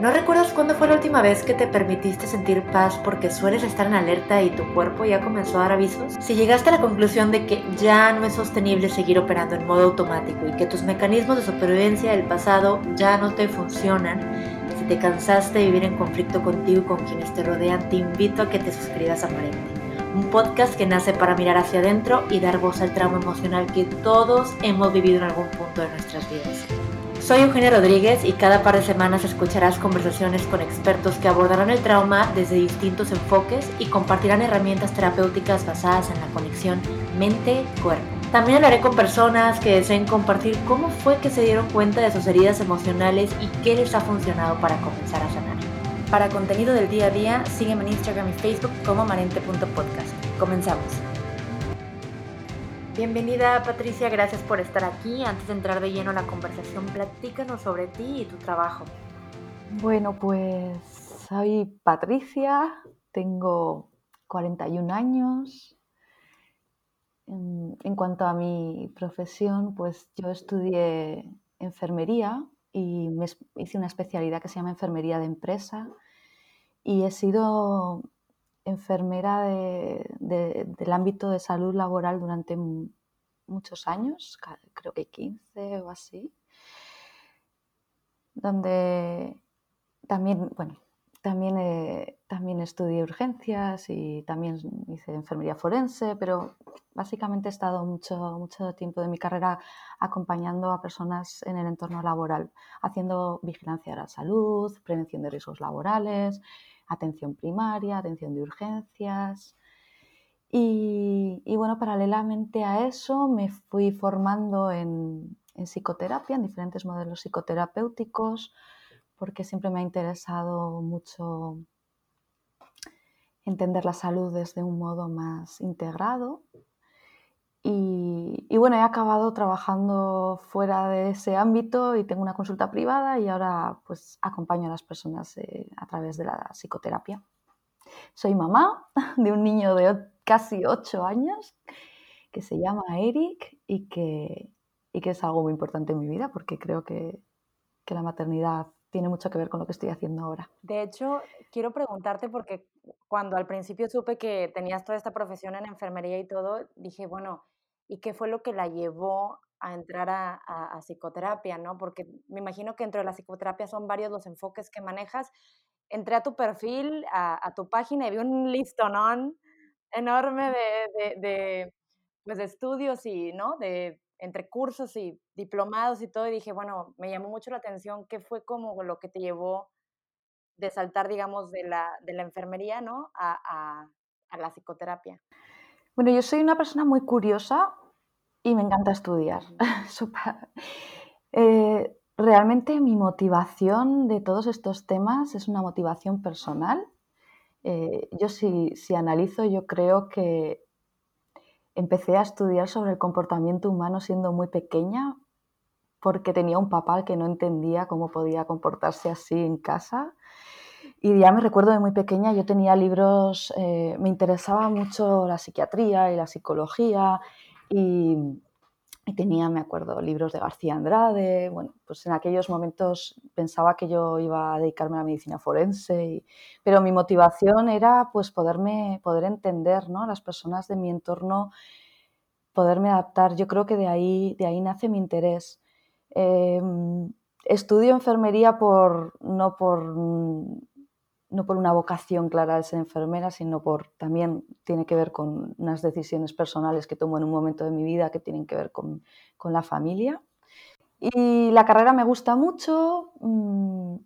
¿No recuerdas cuándo fue la última vez que te permitiste sentir paz porque sueles estar en alerta y tu cuerpo ya comenzó a dar avisos? Si llegaste a la conclusión de que ya no es sostenible seguir operando en modo automático y que tus mecanismos de supervivencia del pasado ya no te funcionan, si te cansaste de vivir en conflicto contigo y con quienes te rodean, te invito a que te suscribas a Parente, un podcast que nace para mirar hacia adentro y dar voz al trauma emocional que todos hemos vivido en algún punto de nuestras vidas. Soy Eugenia Rodríguez y cada par de semanas escucharás conversaciones con expertos que abordarán el trauma desde distintos enfoques y compartirán herramientas terapéuticas basadas en la conexión mente-cuerpo. También hablaré con personas que deseen compartir cómo fue que se dieron cuenta de sus heridas emocionales y qué les ha funcionado para comenzar a sanar. Para contenido del día a día, sígueme en Instagram y Facebook como marente.podcast. Comenzamos. Bienvenida Patricia, gracias por estar aquí. Antes de entrar de lleno a la conversación, platícanos sobre ti y tu trabajo. Bueno, pues soy Patricia, tengo 41 años. En, cuanto a mi profesión, pues yo estudié enfermería y me hice una especialidad que se llama enfermería de empresa y he sido enfermera del ámbito de salud laboral durante muchos años, creo que 15 o así, donde también, bueno, también, también estudié urgencias y también hice enfermería forense, pero básicamente he estado mucho, mucho tiempo de mi carrera acompañando a personas en el entorno laboral, haciendo vigilancia de la salud, prevención de riesgos laborales, atención primaria, atención de urgencias. Y, bueno, paralelamente a eso me fui formando en, psicoterapia, en diferentes modelos psicoterapéuticos, porque siempre me ha interesado mucho entender la salud desde un modo más integrado. Y, bueno, he acabado trabajando fuera de ese ámbito y tengo una consulta privada y ahora pues acompaño a las personas eh, a través de la psicoterapia. Soy mamá de un niño de casi 8 años que se llama Eric y que, y que es algo muy importante en mi vida porque creo que, que la maternidad tiene mucho que ver con lo que estoy haciendo ahora. De hecho, quiero preguntarte porque cuando al principio supe que tenías toda esta profesión en enfermería y todo, dije, bueno, ¿y qué fue lo que la llevó a entrar a, psicoterapia, ¿no? Porque me imagino que dentro de la psicoterapia son varios los enfoques que manejas. Entré a tu perfil, a, tu página y vi un listonón enorme de, de, pues de estudios y, ¿no? De entre cursos y diplomados y todo, y dije, bueno, me llamó mucho la atención qué fue como lo que te llevó de saltar, digamos, de la, de la enfermería, ¿no? A, a, la psicoterapia. Bueno, yo soy una persona muy curiosa y me encanta estudiar. Eh, realmente mi motivación de todos estos temas es una motivación personal. Eh, yo si, si analizo, yo creo que empecé a estudiar sobre el comportamiento humano siendo muy pequeña porque tenía un papá que no entendía cómo podía comportarse así en casa. Y ya me recuerdo de muy pequeña, yo tenía libros, eh, me interesaba mucho la psiquiatría y la psicología y, tenía, me acuerdo, libros de García Andrade. Bueno, pues en aquellos momentos pensaba que yo iba a dedicarme a la medicina forense, pero mi motivación era pues poderme, poder entender ¿no? a las personas de mi entorno, poderme adaptar. Yo creo que de ahí, de ahí nace mi interés. Em, estudio enfermería por, no por no por una vocación clara de ser enfermera, sino por también tiene que ver con unas decisiones personales que tomo en un momento de mi vida que tienen que ver con, la familia. Y la carrera me gusta mucho, mm,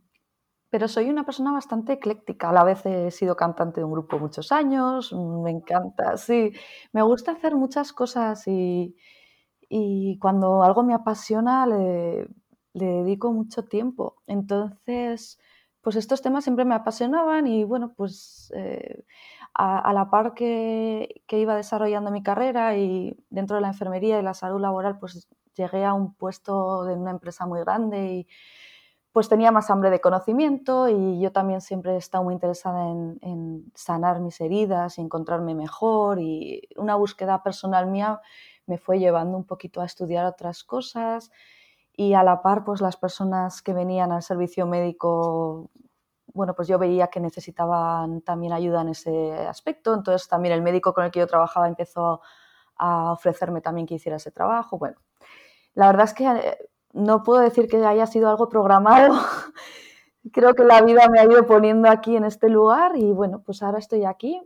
pero soy una persona bastante ecléctica. A la vez he sido cantante de un grupo muchos años, me encanta, sí, me gusta hacer muchas cosas y, cuando algo me apasiona le, le dedico mucho tiempo. Entonces, pues estos temas siempre me apasionaban y bueno, pues eh, a, la par que, iba desarrollando mi carrera y dentro de la enfermería y la salud laboral, pues llegué a un puesto de una empresa muy grande y pues tenía más hambre de conocimiento y yo también siempre he estado muy interesada en, en sanar mis heridas y encontrarme mejor y una búsqueda personal mía me fue llevando un poquito a estudiar otras cosas y a la par pues las personas que venían al servicio médico bueno, pues yo veía que necesitaban también ayuda en ese aspecto, entonces también el médico con el que yo trabajaba empezó a ofrecerme también que hiciera ese trabajo. Bueno, la verdad es que eh, no puedo decir que haya sido algo programado. Creo que la vida me ha ido poniendo aquí en este lugar y bueno, pues ahora estoy aquí.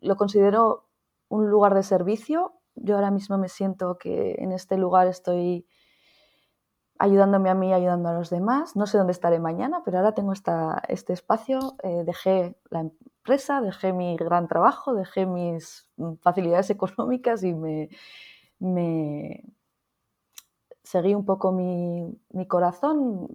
Lo considero un lugar de servicio. Yo ahora mismo me siento que en este lugar estoy ayudándome a mí, ayudando a los demás. No sé dónde estaré mañana, pero ahora tengo esta, este espacio. Eh, dejé la empresa, dejé mi gran trabajo, dejé mis facilidades económicas y me, me seguí un poco mi, mi, corazón,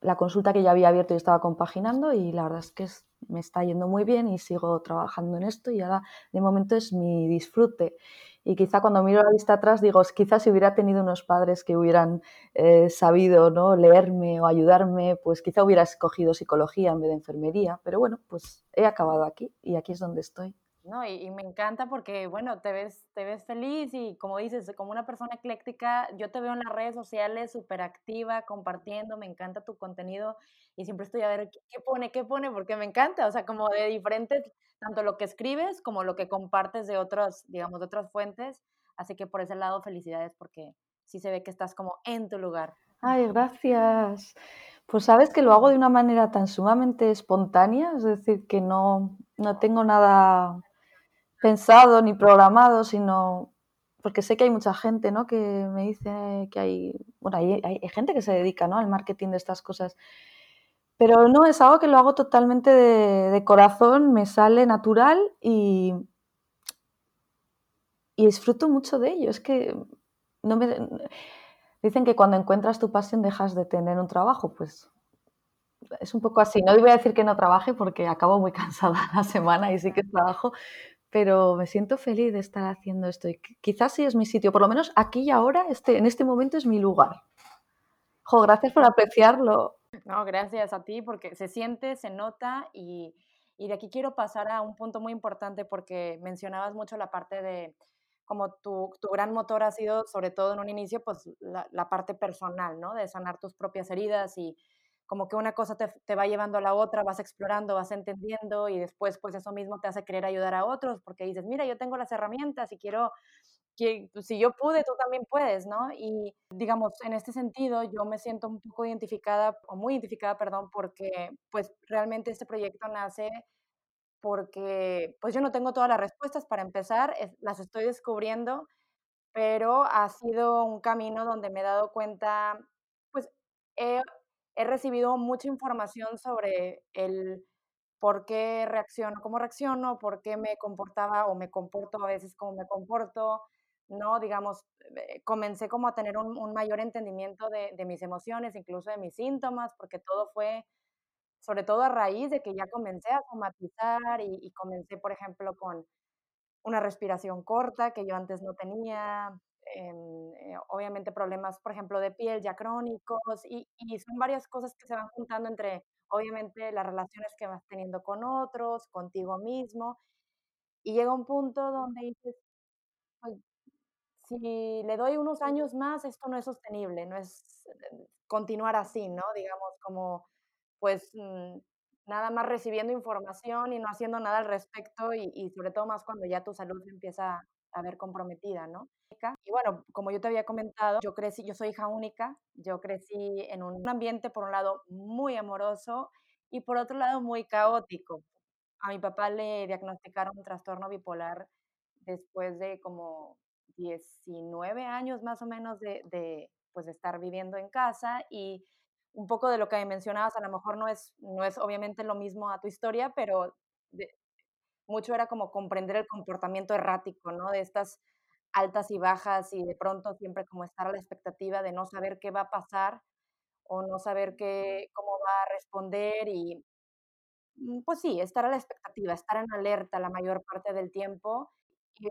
la consulta que ya había abierto y estaba compaginando y la verdad es que me está yendo muy bien y sigo trabajando en esto y ahora de momento es mi disfrute. Y quizá cuando miro la vista atrás digo, quizás si hubiera tenido unos padres que hubieran eh, sabido ¿no? leerme o ayudarme, pues quizá hubiera escogido psicología en vez de enfermería. Pero bueno, pues he acabado aquí y aquí es donde estoy. No, y, me encanta porque, bueno, te ves, te ves feliz y como dices, como una persona ecléctica, yo te veo en las redes sociales súper activa, compartiendo, me encanta tu contenido y siempre estoy a ver qué, pone, qué pone, porque me encanta, o sea, como de diferentes, tanto lo que escribes como lo que compartes de otras, digamos, de otras fuentes, así que por ese lado felicidades porque sí se ve que estás como en tu lugar. Ay, gracias. Pues sabes que lo hago de una manera tan sumamente espontánea, es decir, que no, no tengo nada pensado ni programado, sino porque sé que hay mucha gente ¿no? que me dice que hay, bueno, hay, hay, gente que se dedica ¿no? al marketing de estas cosas, pero no, es algo que lo hago totalmente de, corazón, me sale natural y, y, disfruto mucho de ello. Es que no me, dicen que cuando encuentras tu pasión dejas de tener un trabajo, pues es un poco así. No voy a decir que no trabaje porque acabo muy cansada la semana y sí que trabajo, pero me siento feliz de estar haciendo esto. Y quizás sí es mi sitio, por lo menos aquí y ahora, este, en este momento es mi lugar. Jo, gracias por apreciarlo. No, gracias a ti porque se siente, se nota y, y de aquí quiero pasar a un punto muy importante porque mencionabas mucho la parte de como tu, tu, gran motor ha sido, sobre todo en un inicio, pues la, la, parte personal, ¿no? De sanar tus propias heridas y como que una cosa te, va llevando a la otra, vas explorando, vas entendiendo y después pues eso mismo te hace querer ayudar a otros porque dices, mira, yo tengo las herramientas y quiero, que pues, si yo pude, tú también puedes, ¿no? Y digamos, en este sentido yo me siento un poco identificada, o muy identificada, perdón, porque pues realmente este proyecto nace porque pues yo no tengo todas las respuestas para empezar, las estoy descubriendo, pero ha sido un camino donde me he dado cuenta, pues he he recibido mucha información sobre el por qué reacciono, cómo reacciono, por qué me comportaba o me comporto a veces como me comporto, ¿no? Digamos, eh, comencé como a tener un, mayor entendimiento de, mis emociones, incluso de mis síntomas, porque todo fue, sobre todo a raíz de que ya comencé a somatizar y, y comencé, por ejemplo, con una respiración corta que yo antes no tenía, eh, obviamente problemas, por ejemplo, de piel ya crónicos y, y, son varias cosas que se van juntando entre, obviamente, las relaciones que vas teniendo con otros, contigo mismo, y llega un punto donde dices, si le doy unos años más, esto no es sostenible, no es eh, continuar así, ¿no? Digamos, como, pues, mm, nada más recibiendo información y no haciendo nada al respecto y, y sobre todo más cuando ya tu salud empieza a ver comprometida, ¿no? Y bueno, como yo te había comentado, yo crecí, yo soy hija única, yo crecí en un ambiente, por un lado, muy amoroso y por otro lado, muy caótico. A mi papá le diagnosticaron un trastorno bipolar después de como 19 años más o menos de, de, pues, de estar viviendo en casa y un poco de lo que mencionabas, a lo mejor no es, no es obviamente lo mismo a tu historia, pero mucho era como comprender el comportamiento errático, ¿no? De estas altas y bajas y de pronto siempre como estar a la expectativa de no saber qué va a pasar o no saber qué, cómo va a responder y mm, pues sí, estar a la expectativa, estar en alerta la mayor parte del tiempo.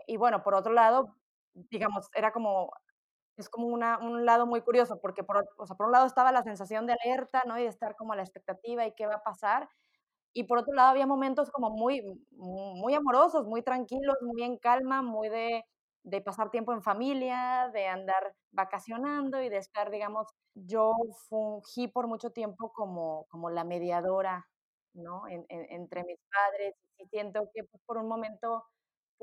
Y, bueno, por otro lado, digamos, era como, es como una, un lado muy curioso, porque por, o sea, por un lado estaba la sensación de alerta, ¿no? Y de estar como a la expectativa y qué va a pasar, y por otro lado había momentos como muy, muy amorosos, muy tranquilos, muy en calma, muy de, de pasar tiempo en familia, de andar vacacionando y de estar, digamos, yo fungí por mucho tiempo como, como la mediadora ¿no? entre mis padres y siento que pues, por un momento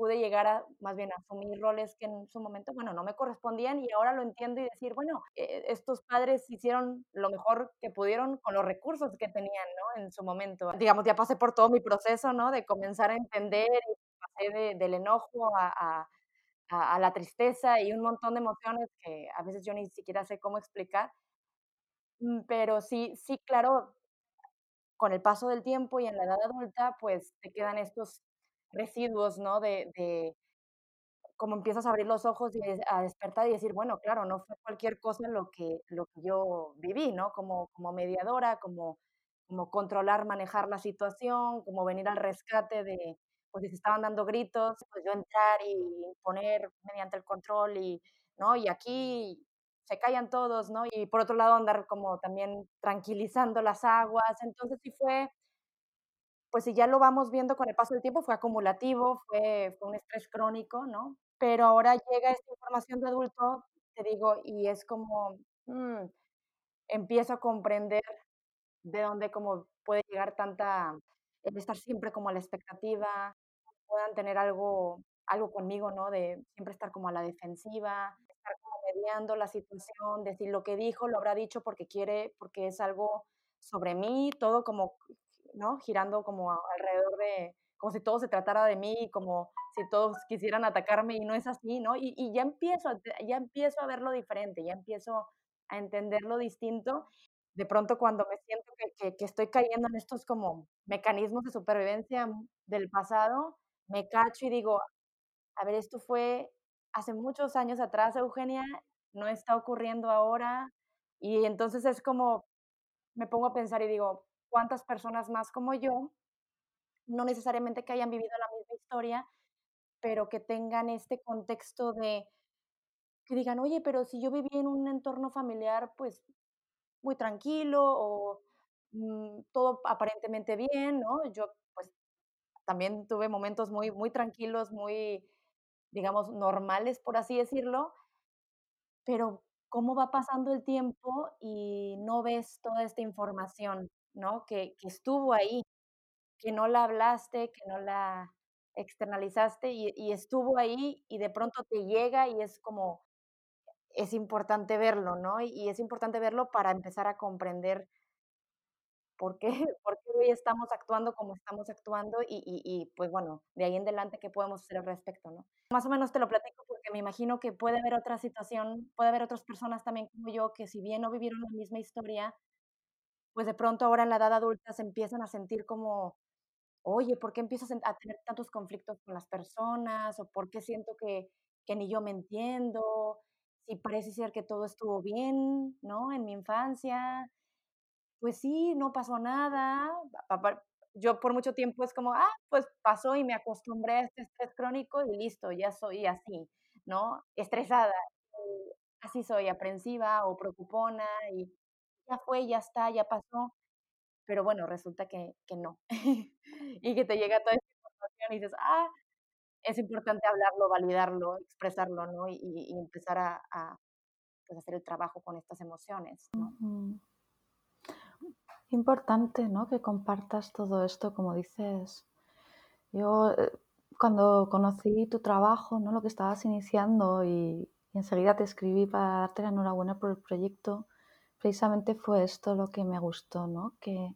pude llegar a, más bien, asumir roles que en su momento, bueno, no me correspondían y ahora lo entiendo y decir, bueno, eh, estos padres hicieron lo mejor que pudieron con los recursos que tenían, ¿no? En su momento. Digamos, ya pasé por todo mi proceso, ¿no? De comenzar a entender y pasé del enojo a, a, a la tristeza y un montón de emociones que a veces yo ni siquiera sé cómo explicar. Mm, pero sí, sí, claro, con el paso del tiempo y en la edad adulta, pues te quedan estos residuos, ¿no? De, de como empiezas a abrir los ojos y a despertar y decir, bueno, claro, no fue cualquier cosa lo que, lo que yo viví, ¿no? Como, como mediadora, como, como controlar, manejar la situación, como venir al rescate de, pues si se estaban dando gritos, pues yo entrar y poner mediante el control y, ¿no? Y aquí se callan todos, ¿no? Y por otro lado andar como también tranquilizando las aguas, entonces sí fue pues si ya lo vamos viendo con el paso del tiempo, fue acumulativo, fue, fue un estrés crónico, ¿no? Pero ahora llega esta información de adulto, te digo, y es como, mm, empiezo a comprender de dónde como puede llegar tanta, el estar siempre como a la expectativa, puedan tener algo, algo conmigo, ¿no? De siempre estar como a la defensiva, estar como mediando la situación, decir lo que dijo, lo habrá dicho porque quiere, porque es algo sobre mí, todo como ¿no? Girando como alrededor de, como si todo se tratara de mí, como si todos quisieran atacarme y no es así, ¿no? Y, y ya, empiezo, ya empiezo a verlo diferente, ya empiezo a entenderlo distinto. De pronto cuando me siento que, que, estoy cayendo en estos como mecanismos de supervivencia del pasado, me cacho y digo, a ver, esto fue hace muchos años atrás, Eugenia, no está ocurriendo ahora. Y entonces es como, me pongo a pensar y digo, cuántas personas más como yo, no necesariamente que hayan vivido la misma historia, pero que tengan este contexto de que digan, oye, pero si yo viví en un entorno familiar, pues muy tranquilo o mm, todo aparentemente bien, ¿no? Yo, pues, también tuve momentos muy, muy tranquilos, muy, digamos, normales, por así decirlo, pero cómo va pasando el tiempo y no ves toda esta información. ¿No? Que, que estuvo ahí, que no la hablaste, que no la externalizaste y, y, estuvo ahí y de pronto te llega y es como, es importante verlo, ¿no? Y, y es importante verlo para empezar a comprender por qué, por qué hoy estamos actuando como estamos actuando y, y, pues bueno, de ahí en adelante qué podemos hacer al respecto, ¿no? Más o menos te lo platico porque me imagino que puede haber otra situación, puede haber otras personas también como yo que si bien no vivieron la misma historia, pues de pronto ahora en la edad adulta se empiezan a sentir como, oye, ¿por qué empiezo a tener tantos conflictos con las personas? ¿O por qué siento que, que ni yo me entiendo? Si parece ser que todo estuvo bien, ¿no? En mi infancia. Pues sí, no pasó nada. Yo por mucho tiempo es como, ah, pues pasó y me acostumbré a este estrés crónico y listo, ya soy así, ¿no? Estresada. Así soy, aprensiva o preocupona y ya fue, ya está, ya pasó, pero bueno, resulta que, que no. y que te llega toda esta información y dices, ah, es importante hablarlo, validarlo, expresarlo, ¿no? Y, empezar a, pues, hacer el trabajo con estas emociones. Importante, ¿no? Que compartas todo esto, como dices. Yo eh, cuando conocí tu trabajo, ¿no? Lo que estabas iniciando y, y enseguida te escribí para darte la enhorabuena por el proyecto, precisamente fue esto lo que me gustó, ¿no? Que,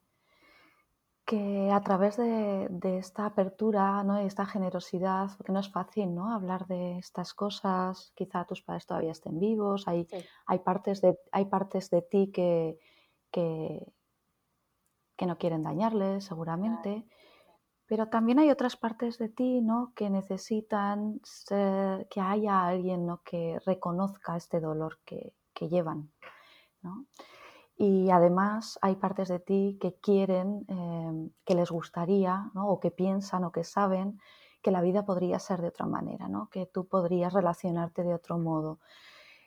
que a través de, esta apertura, ¿no? de esta generosidad, porque no es fácil ¿no? hablar de estas cosas, quizá tus padres todavía estén vivos, hay, hay, partes, de, hay partes de ti que, que, no quieren dañarles, seguramente, pero también hay otras partes de ti ¿no? que necesitan que haya alguien ¿no? que reconozca este dolor que, que llevan. Y además hay partes de ti que quieren, em, que les gustaría, o que piensan o que saben que la vida podría ser de otra manera, ¿no? que tú podrías relacionarte de otro modo.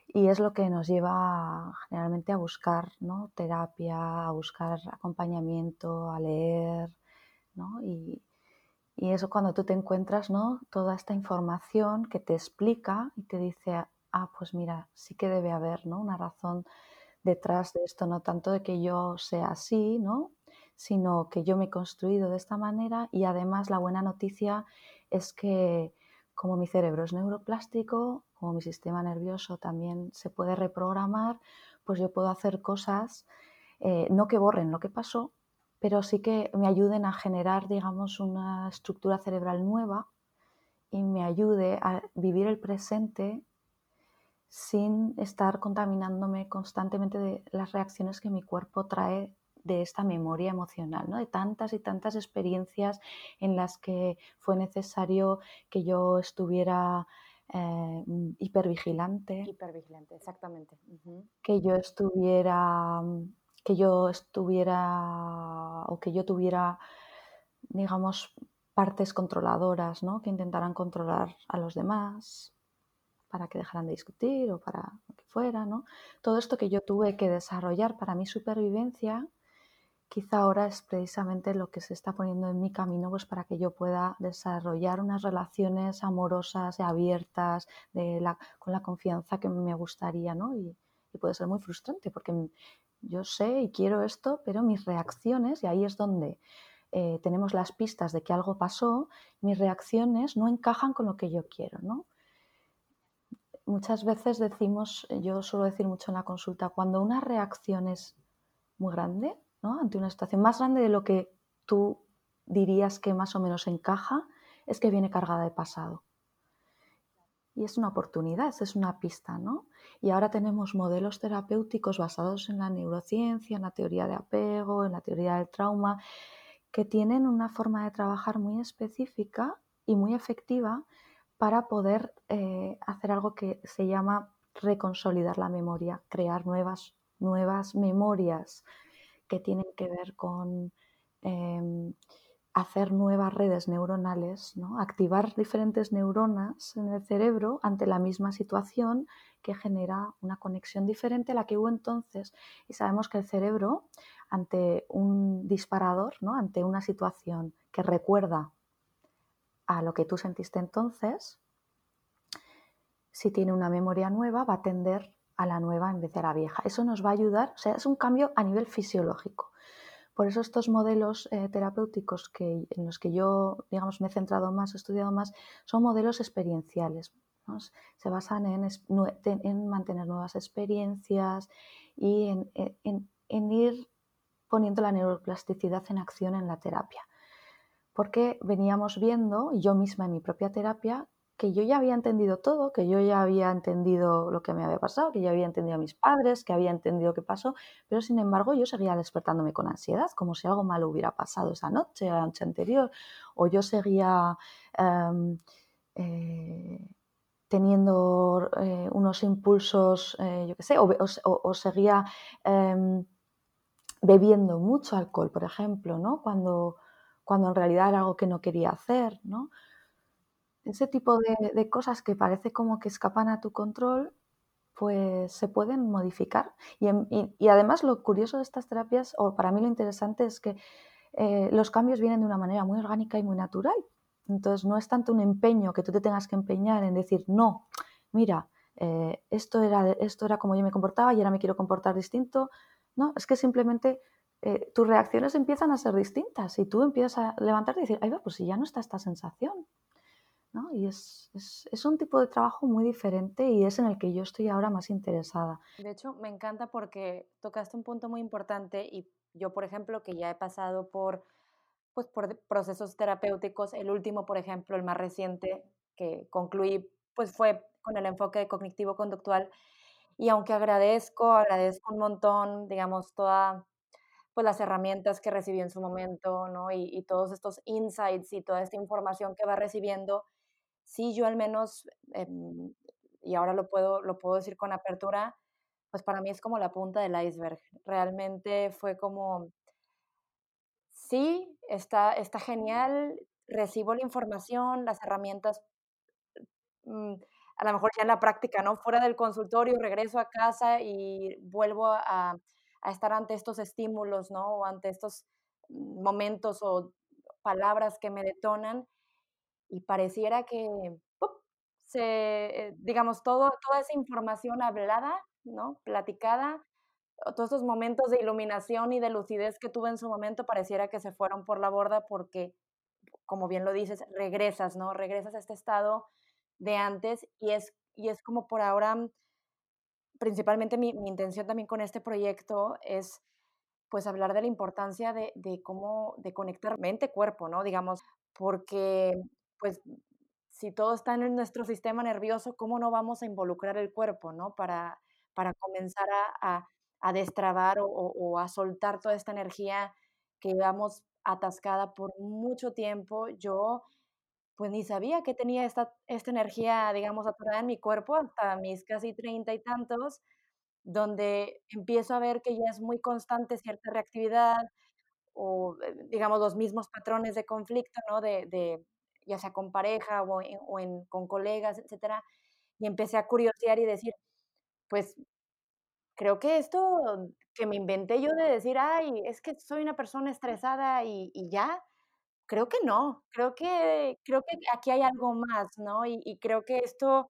Y es lo que nos lleva generalmente a buscar ¿no? terapia, a buscar acompañamiento, a leer. ¿no? Y, y eso cuando tú te encuentras ¿no? toda esta información que te explica y te dice, ah, pues mira, sí que debe haber ¿no? una razón detrás de esto, no tanto de que yo sea así, ¿no? sino que yo me he construido de esta manera y además la buena noticia es que como mi cerebro es neuroplástico, como mi sistema nervioso también se puede reprogramar, pues yo puedo hacer cosas, eh, no que borren lo que pasó, pero sí que me ayuden a generar, digamos, una estructura cerebral nueva y me ayude a vivir el presente sin estar contaminándome constantemente de las reacciones que mi cuerpo trae de esta memoria emocional, ¿no? de tantas y tantas experiencias en las que fue necesario que yo estuviera eh, hipervigilante. Hipervigilante, exactamente. Que yo estuviera, que yo estuviera o que yo tuviera, digamos, partes controladoras, ¿no? que intentaran controlar a los demás para que dejaran de discutir o para lo que fuera. ¿no? Todo esto que yo tuve que desarrollar para mi supervivencia quizá ahora es precisamente lo que se está poniendo en mi camino pues para que yo pueda desarrollar unas relaciones amorosas y abiertas con la confianza que me gustaría, ¿no? Y, puede ser muy frustrante porque yo sé y quiero esto, pero mis reacciones, y ahí es donde eh, tenemos las pistas de que algo pasó, mis reacciones no encajan con lo que yo quiero, ¿no? Muchas veces decimos, yo suelo decir mucho en la consulta, cuando una reacción es muy grande, ante una situación más grande de lo que tú dirías que más o menos encaja, es que viene cargada de pasado. Y es una oportunidad, es una pista, ¿no? Y ahora tenemos modelos terapéuticos basados en la neurociencia, en la teoría de apego, en la teoría del trauma, que tienen una forma de trabajar muy específica y muy efectiva para poder eh, hacer algo que se llama reconsolidar la memoria, crear nuevas, nuevas memorias que tienen que ver con em, hacer nuevas redes neuronales, ¿no? activar diferentes neuronas en el cerebro ante la misma situación que genera una conexión diferente a la que hubo entonces. Y sabemos que el cerebro, ante un disparador, ¿no? ante una situación que recuerda a lo que tú sentiste entonces, si tiene una memoria nueva, va a tender a la nueva en vez de a la vieja. Eso nos va a ayudar, o sea, es un cambio a nivel fisiológico. Por eso estos modelos eh, terapéuticos que, en los que yo, digamos, me he centrado más, he estudiado más, son modelos experienciales. Se basan en, en, mantener nuevas experiencias y en, en ir poniendo la neuroplasticidad en acción en la terapia. Porque veníamos viendo, yo misma en mi propia terapia, que yo ya había entendido todo, que yo ya había entendido lo que me había pasado, que ya había entendido a mis padres, que había entendido qué pasó, pero sin embargo yo seguía despertándome con ansiedad, como si algo malo hubiera pasado esa noche, la noche anterior, o yo seguía em, eh, teniendo eh, unos impulsos, eh, yo qué sé, o, seguía em, bebiendo mucho alcohol, por ejemplo, ¿no? Cuando, cuando en realidad era algo que no quería hacer, ¿no? Ese tipo de, cosas que parece como que escapan a tu control, pues se pueden modificar. Y, además lo curioso de estas terapias, o para mí lo interesante, es que eh, los cambios vienen de una manera muy orgánica y muy natural. Entonces no es tanto un empeño que tú te tengas que empeñar en decir, no, mira, eh, esto, era, esto era como yo me comportaba y ahora me quiero comportar distinto. No, es que simplemente eh, tus reacciones empiezan a ser distintas y tú empiezas a levantarte y decir, ay, pues si ya no está esta sensación, y es, un tipo de trabajo muy diferente y es en el que yo estoy ahora más interesada. De hecho, me encanta porque tocaste un punto muy importante y yo, por ejemplo, que ya he pasado por, pues, por procesos terapéuticos, el último, por ejemplo, el más reciente que concluí, pues fue con el enfoque cognitivo-conductual y aunque agradezco, agradezco un montón, digamos, todas pues las herramientas que recibí en su momento, ¿no? Y, y, todos estos insights y toda esta información que va recibiendo, sí yo al menos, em, y ahora lo puedo, lo puedo decir con apertura, pues para mí es como la punta del iceberg. Realmente fue como, sí, está, está genial, recibo la información, las herramientas, mm, a lo mejor ya en la práctica, ¿no? Fuera del consultorio, regreso a casa y vuelvo a, a estar ante estos estímulos, ¿no? O ante estos momentos o palabras que me detonan y pareciera que eh, digamos, todo, toda esa información hablada, ¿no? Platicada, todos estos momentos de iluminación y de lucidez que tuve en su momento pareciera que se fueron por la borda porque, como bien lo dices, regresas, ¿no? Regresas a este estado de antes y es, y es como por ahora, principalmente mi, mi intención también con este proyecto es pues hablar de la importancia de, de cómo, de conectar mente-cuerpo, ¿no? Digamos, porque pues si todo está en nuestro sistema nervioso, ¿cómo no vamos a involucrar el cuerpo, ¿no? Para, para comenzar a, a, destrabar o, a soltar toda esta energía que llevamos atascada por mucho tiempo. Yo pues ni sabía que tenía esta, esta energía, digamos, atorada en mi cuerpo hasta mis casi treinta y tantos, donde empiezo a ver que ya es muy constante cierta reactividad o, eh, digamos, los mismos patrones de conflicto, ¿no? De, de ya sea con pareja o, o en, con colegas, etcétera. Y empecé a curiosear y decir, pues creo que esto que me inventé yo de decir, ay, es que soy una persona estresada y, y ya, creo que no, creo que, creo que aquí hay algo más, ¿no? Y, creo que esto,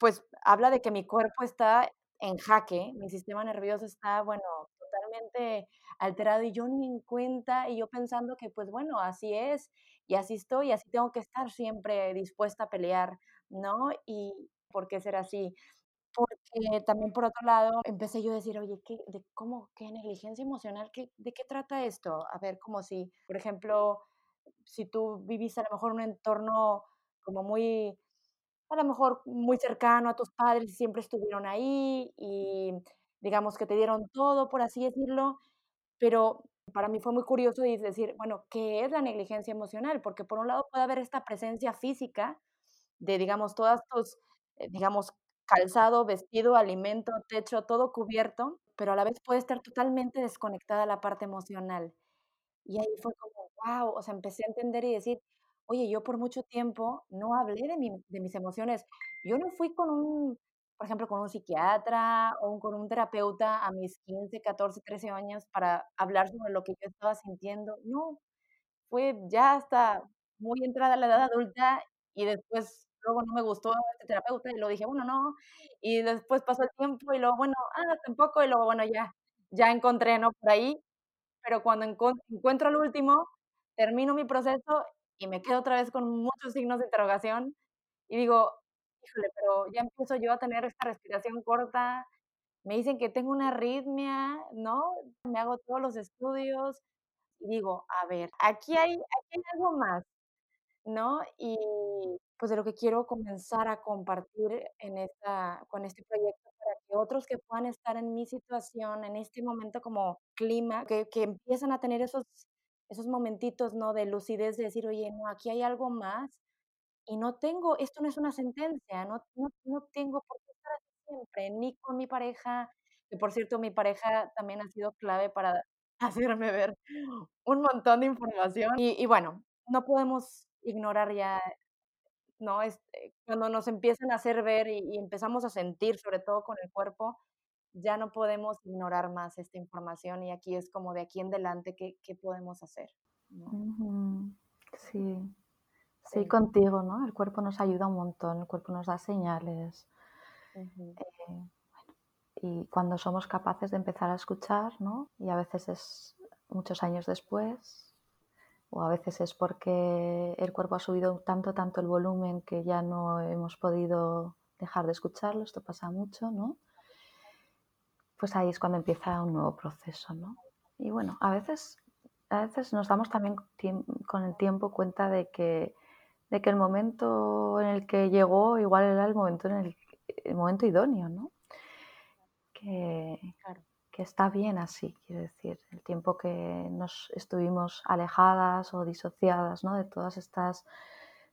pues, habla de que mi cuerpo está en jaque, mi sistema nervioso está, bueno, totalmente alterado y yo ni en cuenta y yo pensando que, pues, bueno, así es y así estoy y así tengo que estar siempre dispuesta a pelear, ¿no? Y, ¿por qué ser así? Porque también por otro lado empecé yo a decir, oye, ¿qué, de cómo, qué negligencia emocional? ¿Qué, ¿De qué trata esto? A ver, como si, por ejemplo, si tú vivís a lo mejor un entorno como muy, a lo mejor muy cercano a tus padres, siempre estuvieron ahí y digamos que te dieron todo, por así decirlo, pero para mí fue muy curioso decir, bueno, ¿qué es la negligencia emocional? Porque por un lado puede haber esta presencia física de, digamos, todas tus, eh, digamos, calzado, vestido, alimento, techo, todo cubierto, pero a la vez puede estar totalmente desconectada la parte emocional. Y ahí fue como, wow, o sea, empecé a entender y decir, oye, yo por mucho tiempo no hablé de, mi, de mis emociones. Yo no fui con un, por ejemplo, con un psiquiatra o con un terapeuta a mis 15, 14, 13 años para hablar sobre lo que yo estaba sintiendo. No, fue ya hasta muy entrada la edad adulta y después luego no me gustó este terapeuta y lo dije, bueno, no, y después pasó el tiempo y luego, bueno, ah, tampoco, y luego, bueno, ya, ya encontré, ¿no? Por ahí, pero cuando encuentro el último, termino mi proceso y me quedo otra vez con muchos signos de interrogación y digo, híjole, pero ya empiezo yo a tener esta respiración corta, me dicen que tengo una arritmia, ¿no? Me hago todos los estudios y digo, a ver, aquí hay, aquí hay algo más, ¿no? Y pues de lo que quiero comenzar a compartir en esta, con este proyecto para que otros que puedan estar en mi situación, en este momento como clima, que, que empiezan a tener esos, esos momentitos, ¿no? De lucidez, de decir, oye, no, aquí hay algo más y no tengo, esto no es una sentencia, no, no, tengo por qué estar así siempre, ni con mi pareja, que por cierto mi pareja también ha sido clave para hacerme ver un montón de información y, bueno, no podemos ignorar ya, ¿no? Este, cuando nos empiezan a hacer ver y, empezamos a sentir, sobre todo con el cuerpo, ya no podemos ignorar más esta información y aquí es como de aquí en adelante, ¿qué, qué podemos hacer? ¿no? Uh -huh. Sí. Sí, contigo, ¿no? El cuerpo nos ayuda un montón, el cuerpo nos da señales. Uh -huh. eh, bueno, y cuando somos capaces de empezar a escuchar, ¿no? Y a veces es muchos años después, o a veces es porque el cuerpo ha subido tanto, tanto el volumen que ya no hemos podido dejar de escucharlo, esto pasa mucho, ¿no? Pues ahí es cuando empieza un nuevo proceso, ¿no? Y bueno, a veces, a veces nos damos también con el tiempo cuenta de que de que el momento en el que llegó igual era el momento en el, el momento idóneo, ¿no? Que, claro. que, está bien así, quiero decir, el tiempo que nos estuvimos alejadas o disociadas, ¿no? De todas estas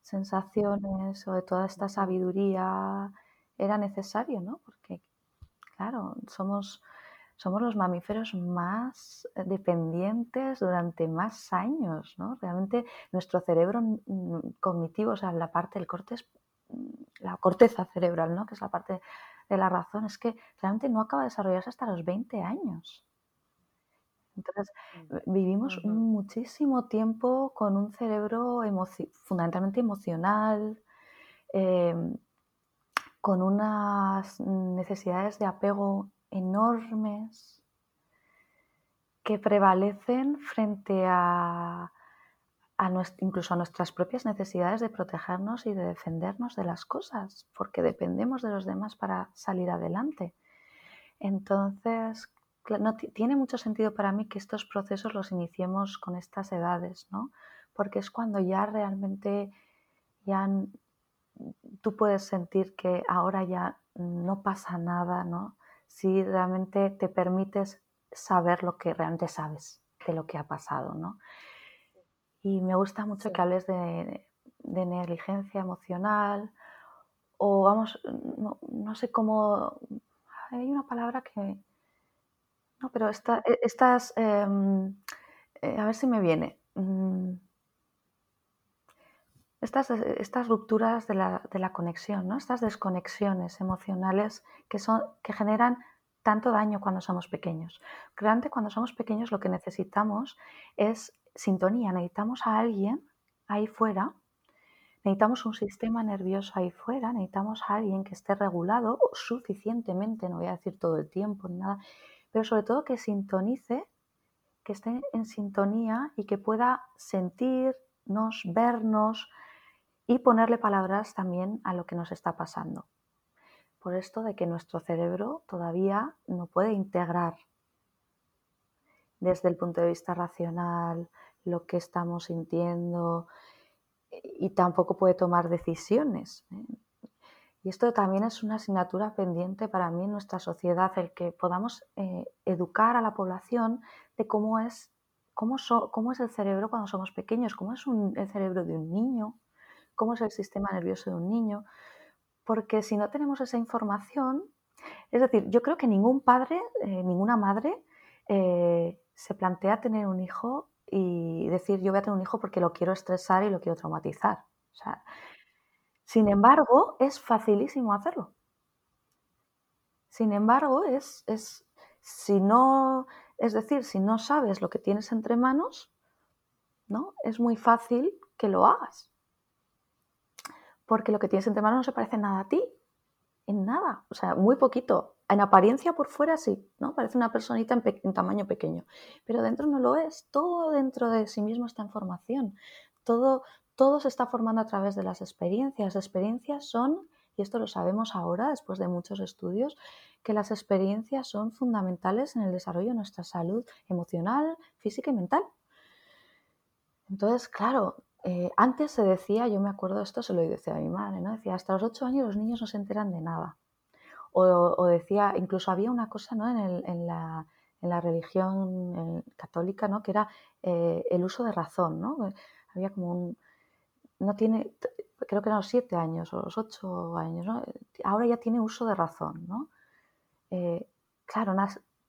sensaciones o de toda esta sabiduría era necesario, ¿no? Porque, claro, somos somos los mamíferos más dependientes durante más años, ¿no? Realmente nuestro cerebro cognitivo, o sea, la parte del corte, la corteza cerebral, ¿no? Que es la parte de la razón, es que realmente no acaba de desarrollarse hasta los 20 años. Entonces, vivimos uh -huh. muchísimo tiempo con un cerebro emoci fundamentalmente emocional, eh, con unas necesidades de apego enormes, que prevalecen frente a, incluso a nuestras propias necesidades de protegernos y de defendernos de las cosas, porque dependemos de los demás para salir adelante. Entonces, no, tiene mucho sentido para mí que estos procesos los iniciemos con estas edades, ¿no? Porque es cuando ya realmente ya tú puedes sentir que ahora ya no pasa nada, ¿no? Si realmente te permites saber lo que realmente sabes de lo que ha pasado, ¿no? Y me gusta mucho que hables de, negligencia emocional o vamos, no, sé cómo, hay una palabra que, no, pero esta, e, estas, em, eh, a ver si me viene. Mm, estas, estas rupturas de la, de la, conexión, ¿no? estas desconexiones emocionales que, son, que generan tanto daño cuando somos pequeños. Realmente cuando somos pequeños lo que necesitamos es sintonía, necesitamos a alguien ahí fuera, necesitamos un sistema nervioso ahí fuera, necesitamos a alguien que esté regulado suficientemente, no voy a decir todo el tiempo ni nada, pero sobre todo que sintonice, que esté en sintonía y que pueda sentirnos, vernos y ponerle palabras también a lo que nos está pasando por esto de que nuestro cerebro todavía no puede integrar desde el punto de vista racional lo que estamos sintiendo y tampoco puede tomar decisiones. ¿eh? Y esto también es una asignatura pendiente para mí en nuestra sociedad, el que podamos eh, educar a la población de cómo es, cómo, cómo es el cerebro cuando somos pequeños, cómo es el cerebro de un niño, cómo es el sistema nervioso de un niño, porque si no tenemos esa información, es decir, yo creo que ningún padre, eh, ninguna madre eh, se plantea tener un hijo y decir yo voy a tener un hijo porque lo quiero estresar y lo quiero traumatizar. sin embargo, es facilísimo hacerlo. Sin embargo, es, es, si no, es decir, si no sabes lo que tienes entre manos, ¿no? es muy fácil que lo hagas porque lo que tienes entre manos no se parece nada a ti, en nada, o sea, muy poquito. En apariencia por fuera sí, ¿no? Parece una personita en, tamaño pequeño, pero dentro no lo es. Todo dentro de sí mismo está en formación. Todo, todo se está formando a través de las experiencias. Las experiencias son, y esto lo sabemos ahora después de muchos estudios, que las experiencias son fundamentales en el desarrollo de nuestra salud emocional, física y mental. Entonces, claro, eh, antes se decía, yo me acuerdo de esto, se lo decía a mi madre, ¿no? Decía, hasta los ocho años los niños no se enteran de nada. O, decía, incluso había una cosa ¿no? en, la, religión católica, ¿no? Que era eh, el uso de razón, ¿no? Había como un... No tiene, creo que eran los siete años o los ocho años, ¿no? Ahora ya tiene uso de razón, ¿no? Eh, claro,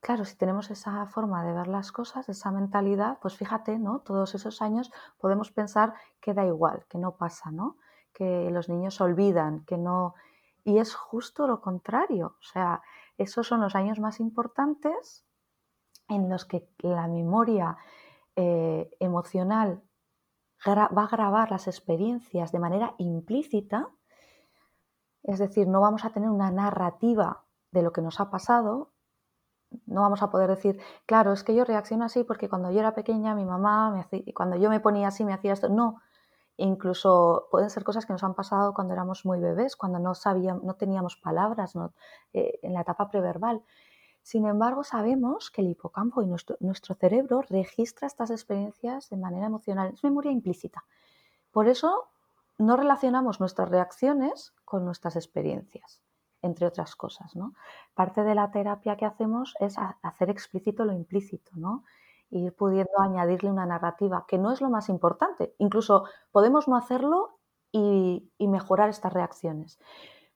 Claro, si tenemos esa forma de ver las cosas, esa mentalidad, pues fíjate, ¿no? Todos esos años podemos pensar que da igual, que no pasa, ¿no? Que los niños olvidan, que no... Y es justo lo contrario. O sea, esos son los años más importantes en los que la memoria eh, emocional va a grabar las experiencias de manera implícita, es decir, no vamos a tener una narrativa de lo que nos ha pasado, no vamos a poder decir, claro, es que yo reacciono así porque cuando yo era pequeña mi mamá, me hacía, cuando yo me ponía así, me hacía esto. No, incluso pueden ser cosas que nos han pasado cuando éramos muy bebés, cuando no sabíamos, no teníamos palabras eh, en la etapa preverbal. Sin embargo, sabemos que el hipocampo y nuestro, nuestro cerebro registra estas experiencias de manera emocional, es memoria implícita. Por eso no relacionamos nuestras reacciones con nuestras experiencias entre otras cosas. ¿no? Parte de la terapia que hacemos es hacer explícito lo implícito, ¿no? ir pudiendo añadirle una narrativa, que no es lo más importante. Incluso podemos no hacerlo y, mejorar estas reacciones.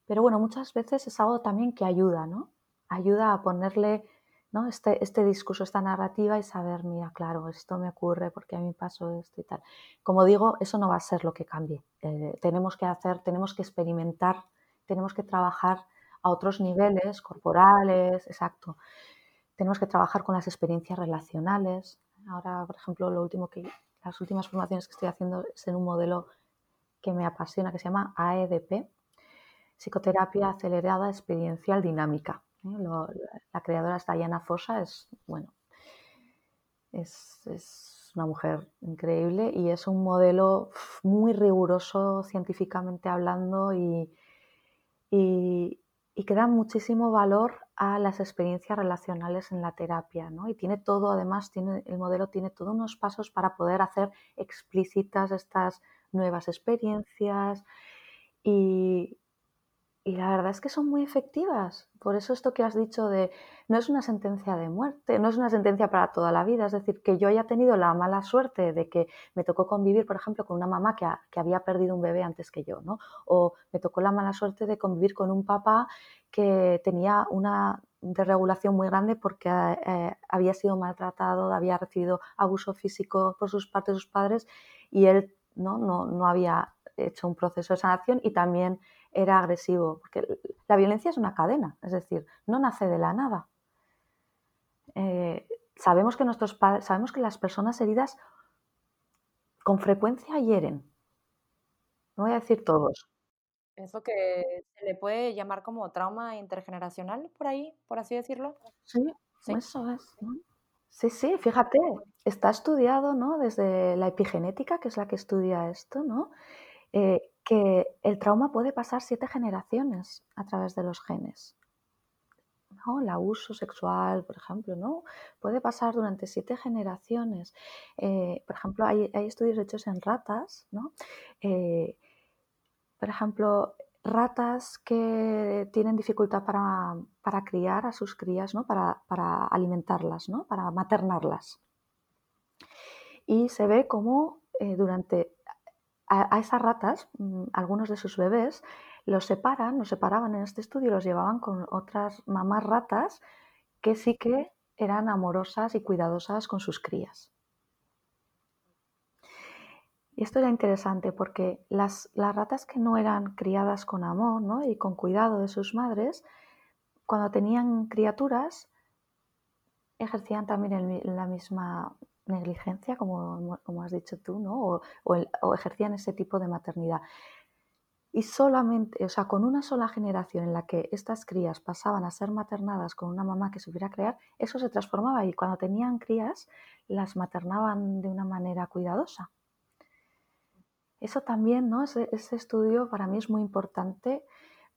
Pero bueno, muchas veces es algo también que ayuda, ¿no? Ayuda a ponerle ¿no? este, este discurso, esta narrativa y saber, mira, claro, esto me ocurre porque a mí pasó esto y tal. Como digo, eso no va a ser lo que cambie. Eh, tenemos que hacer, tenemos que experimentar, tenemos que trabajar a otros niveles corporales, exacto. Tenemos que trabajar con las experiencias relacionales. Ahora, por ejemplo, lo último que las últimas formaciones que estoy haciendo es en un modelo que me apasiona, que se llama AEDP, Psicoterapia Acelerada Experiencial Dinámica. ¿eh? la creadora es Diana Fosa, es, bueno, Es, es una mujer increíble y es un modelo muy riguroso científicamente hablando y, y, y que da muchísimo valor a las experiencias relacionales en la terapia, ¿no? Y tiene todo, además, tiene, el modelo tiene todos unos pasos para poder hacer explícitas estas nuevas experiencias y, y la verdad es que son muy efectivas. Por eso esto que has dicho de no es una sentencia de muerte, no es una sentencia para toda la vida. Es decir, que yo haya tenido la mala suerte de que me tocó convivir, por ejemplo, con una mamá que, que había perdido un bebé antes que yo, ¿no? O me tocó la mala suerte de convivir con un papá que tenía una desregulación muy grande porque eh, había sido maltratado, había recibido abuso físico por sus partes sus padres y él ¿no? No, no había hecho un proceso de sanación y también era agresivo, porque la violencia es una cadena, es decir, no nace de la nada. Eh, sabemos que nuestros padres, sabemos que las personas heridas con frecuencia hieren. No voy a decir todos. Eso que se le puede llamar como trauma intergeneracional, por ahí, por así decirlo. Sí, ¿Sí? eso es. Sí, sí, fíjate, está estudiado, ¿no? Desde la epigenética, que es la que estudia esto, ¿no? Eh, que el trauma puede pasar siete generaciones a través de los genes. ¿no? El abuso sexual, por ejemplo, ¿no? puede pasar durante siete generaciones. Eh, por ejemplo, hay, estudios hechos en ratas, ¿no? Eh, por ejemplo, ratas que tienen dificultad para, criar a sus crías, ¿no? para, para alimentarlas, ¿no? para maternarlas. Y se ve cómo durante a, esas ratas, mm, algunos de sus bebés, los separan, los separaban en este estudio, los llevaban con otras mamás ratas que sí que eran amorosas y cuidadosas con sus crías. Y esto era interesante porque las, las, ratas que no eran criadas con amor ¿no? y con cuidado de sus madres, cuando tenían criaturas, ejercían también la misma negligencia, como, como has dicho tú, ¿no? o, ejercían ese tipo de maternidad. Y solamente, o sea, con una sola generación en la que estas crías pasaban a ser maternadas con una mamá que supiera crear, eso se transformaba y cuando tenían crías las maternaban de una manera cuidadosa. Eso también, ¿no? Ese, estudio para mí es muy importante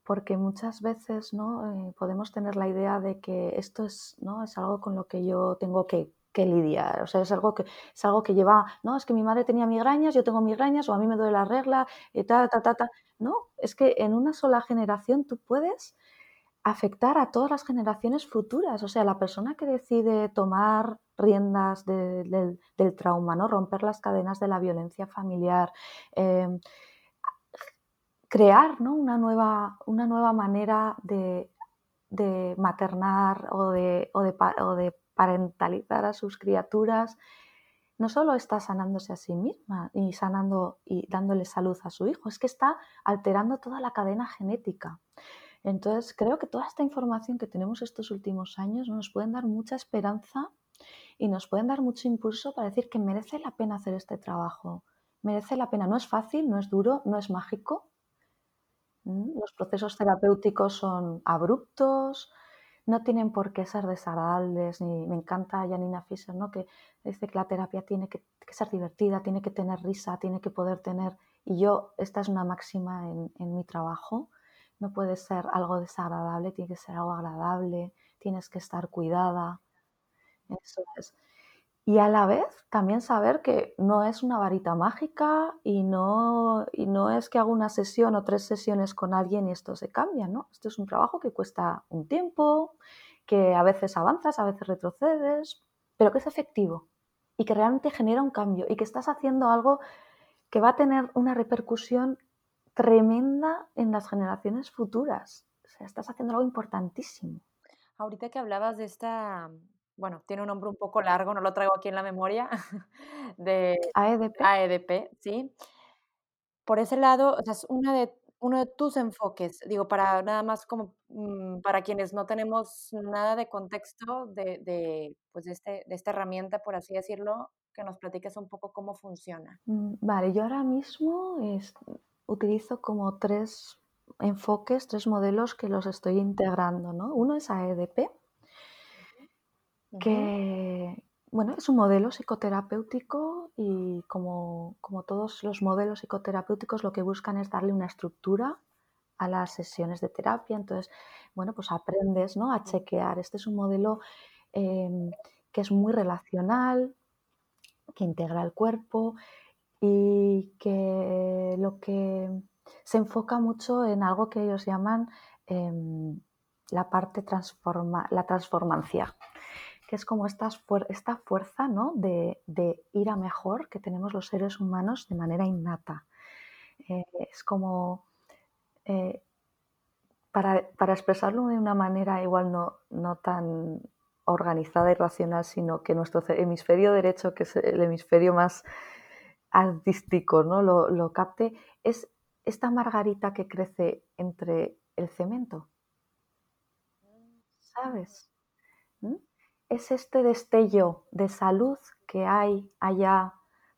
porque muchas veces ¿no? Eh, podemos tener la idea de que esto es, ¿no? es algo con lo que yo tengo que que lidiar. O sea, es algo que, es algo que lleva, no, es que mi madre tenía migrañas, yo tengo migrañas, o a mí me duele la regla, y ta, ta, ta, ta. No, es que en una sola generación tú puedes afectar a todas las generaciones futuras. O sea, la persona que decide tomar riendas del trauma, ¿no? romper las cadenas de la violencia familiar, em, crear ¿no? una, nueva, una nueva manera de, de maternar de, o de, o de parentalizar a sus criaturas, no solo está sanándose a sí misma y sanando y dándole salud a su hijo, es que está alterando toda la cadena genética. Entonces, creo que toda esta información que tenemos estos últimos años nos pueden dar mucha esperanza y nos pueden dar mucho impulso para decir que merece la pena hacer este trabajo. Merece la pena. No es fácil, no es duro, no es mágico. Los procesos terapéuticos son abruptos, no tienen por qué ser desagradables, ni me encanta Janina Fischer, ¿no? que dice que la terapia tiene que, ser divertida, tiene que tener risa, tiene que poder tener, y yo, esta es una máxima en, en mi trabajo, no puede ser algo desagradable, tiene que ser algo agradable, tienes que estar cuidada. Eso es. Y a la vez también saber que no es una varita mágica y no, y no es que hago una sesión o tres sesiones con alguien y esto se cambia, ¿no? Esto es un trabajo que cuesta un tiempo, que a veces avanzas, a veces retrocedes, pero que es efectivo y que realmente genera un cambio y que estás haciendo algo que va a tener una repercusión tremenda en las generaciones futuras. O sea, estás haciendo algo importantísimo. Ahorita que hablabas de esta bueno, tiene un nombre un poco largo, no lo traigo aquí en la memoria, de AEDP. AEDP, sí. Por ese lado, o sea, es una de, uno de tus enfoques, digo, para nada más como mm, para quienes no tenemos nada de contexto de, de, pues de, este, de esta herramienta, por así decirlo, que nos platiques un poco cómo funciona. Mm, vale, yo ahora mismo es, utilizo como tres enfoques, tres modelos que los estoy integrando, ¿no? Uno es AEDP, que, bueno, es un modelo psicoterapéutico y como, como, todos los modelos psicoterapéuticos lo que buscan es darle una estructura a las sesiones de terapia. Entonces, bueno, pues aprendes ¿no? a chequear. Este es un modelo em, que es muy relacional, que integra el cuerpo y que lo que se enfoca mucho en algo que ellos llaman em, la parte transforma, la transformancia, es como esta, esta fuerza ¿no? de, ir a mejor que tenemos los seres humanos de manera innata. Eh, es como, eh, para, para, expresarlo de una manera igual no, no tan organizada y racional, sino que nuestro hemisferio derecho, que es el hemisferio más artístico, ¿no? lo, lo capte, es esta margarita que crece entre el cemento. ¿Sabes? ¿Mm? Es este destello de salud que hay allá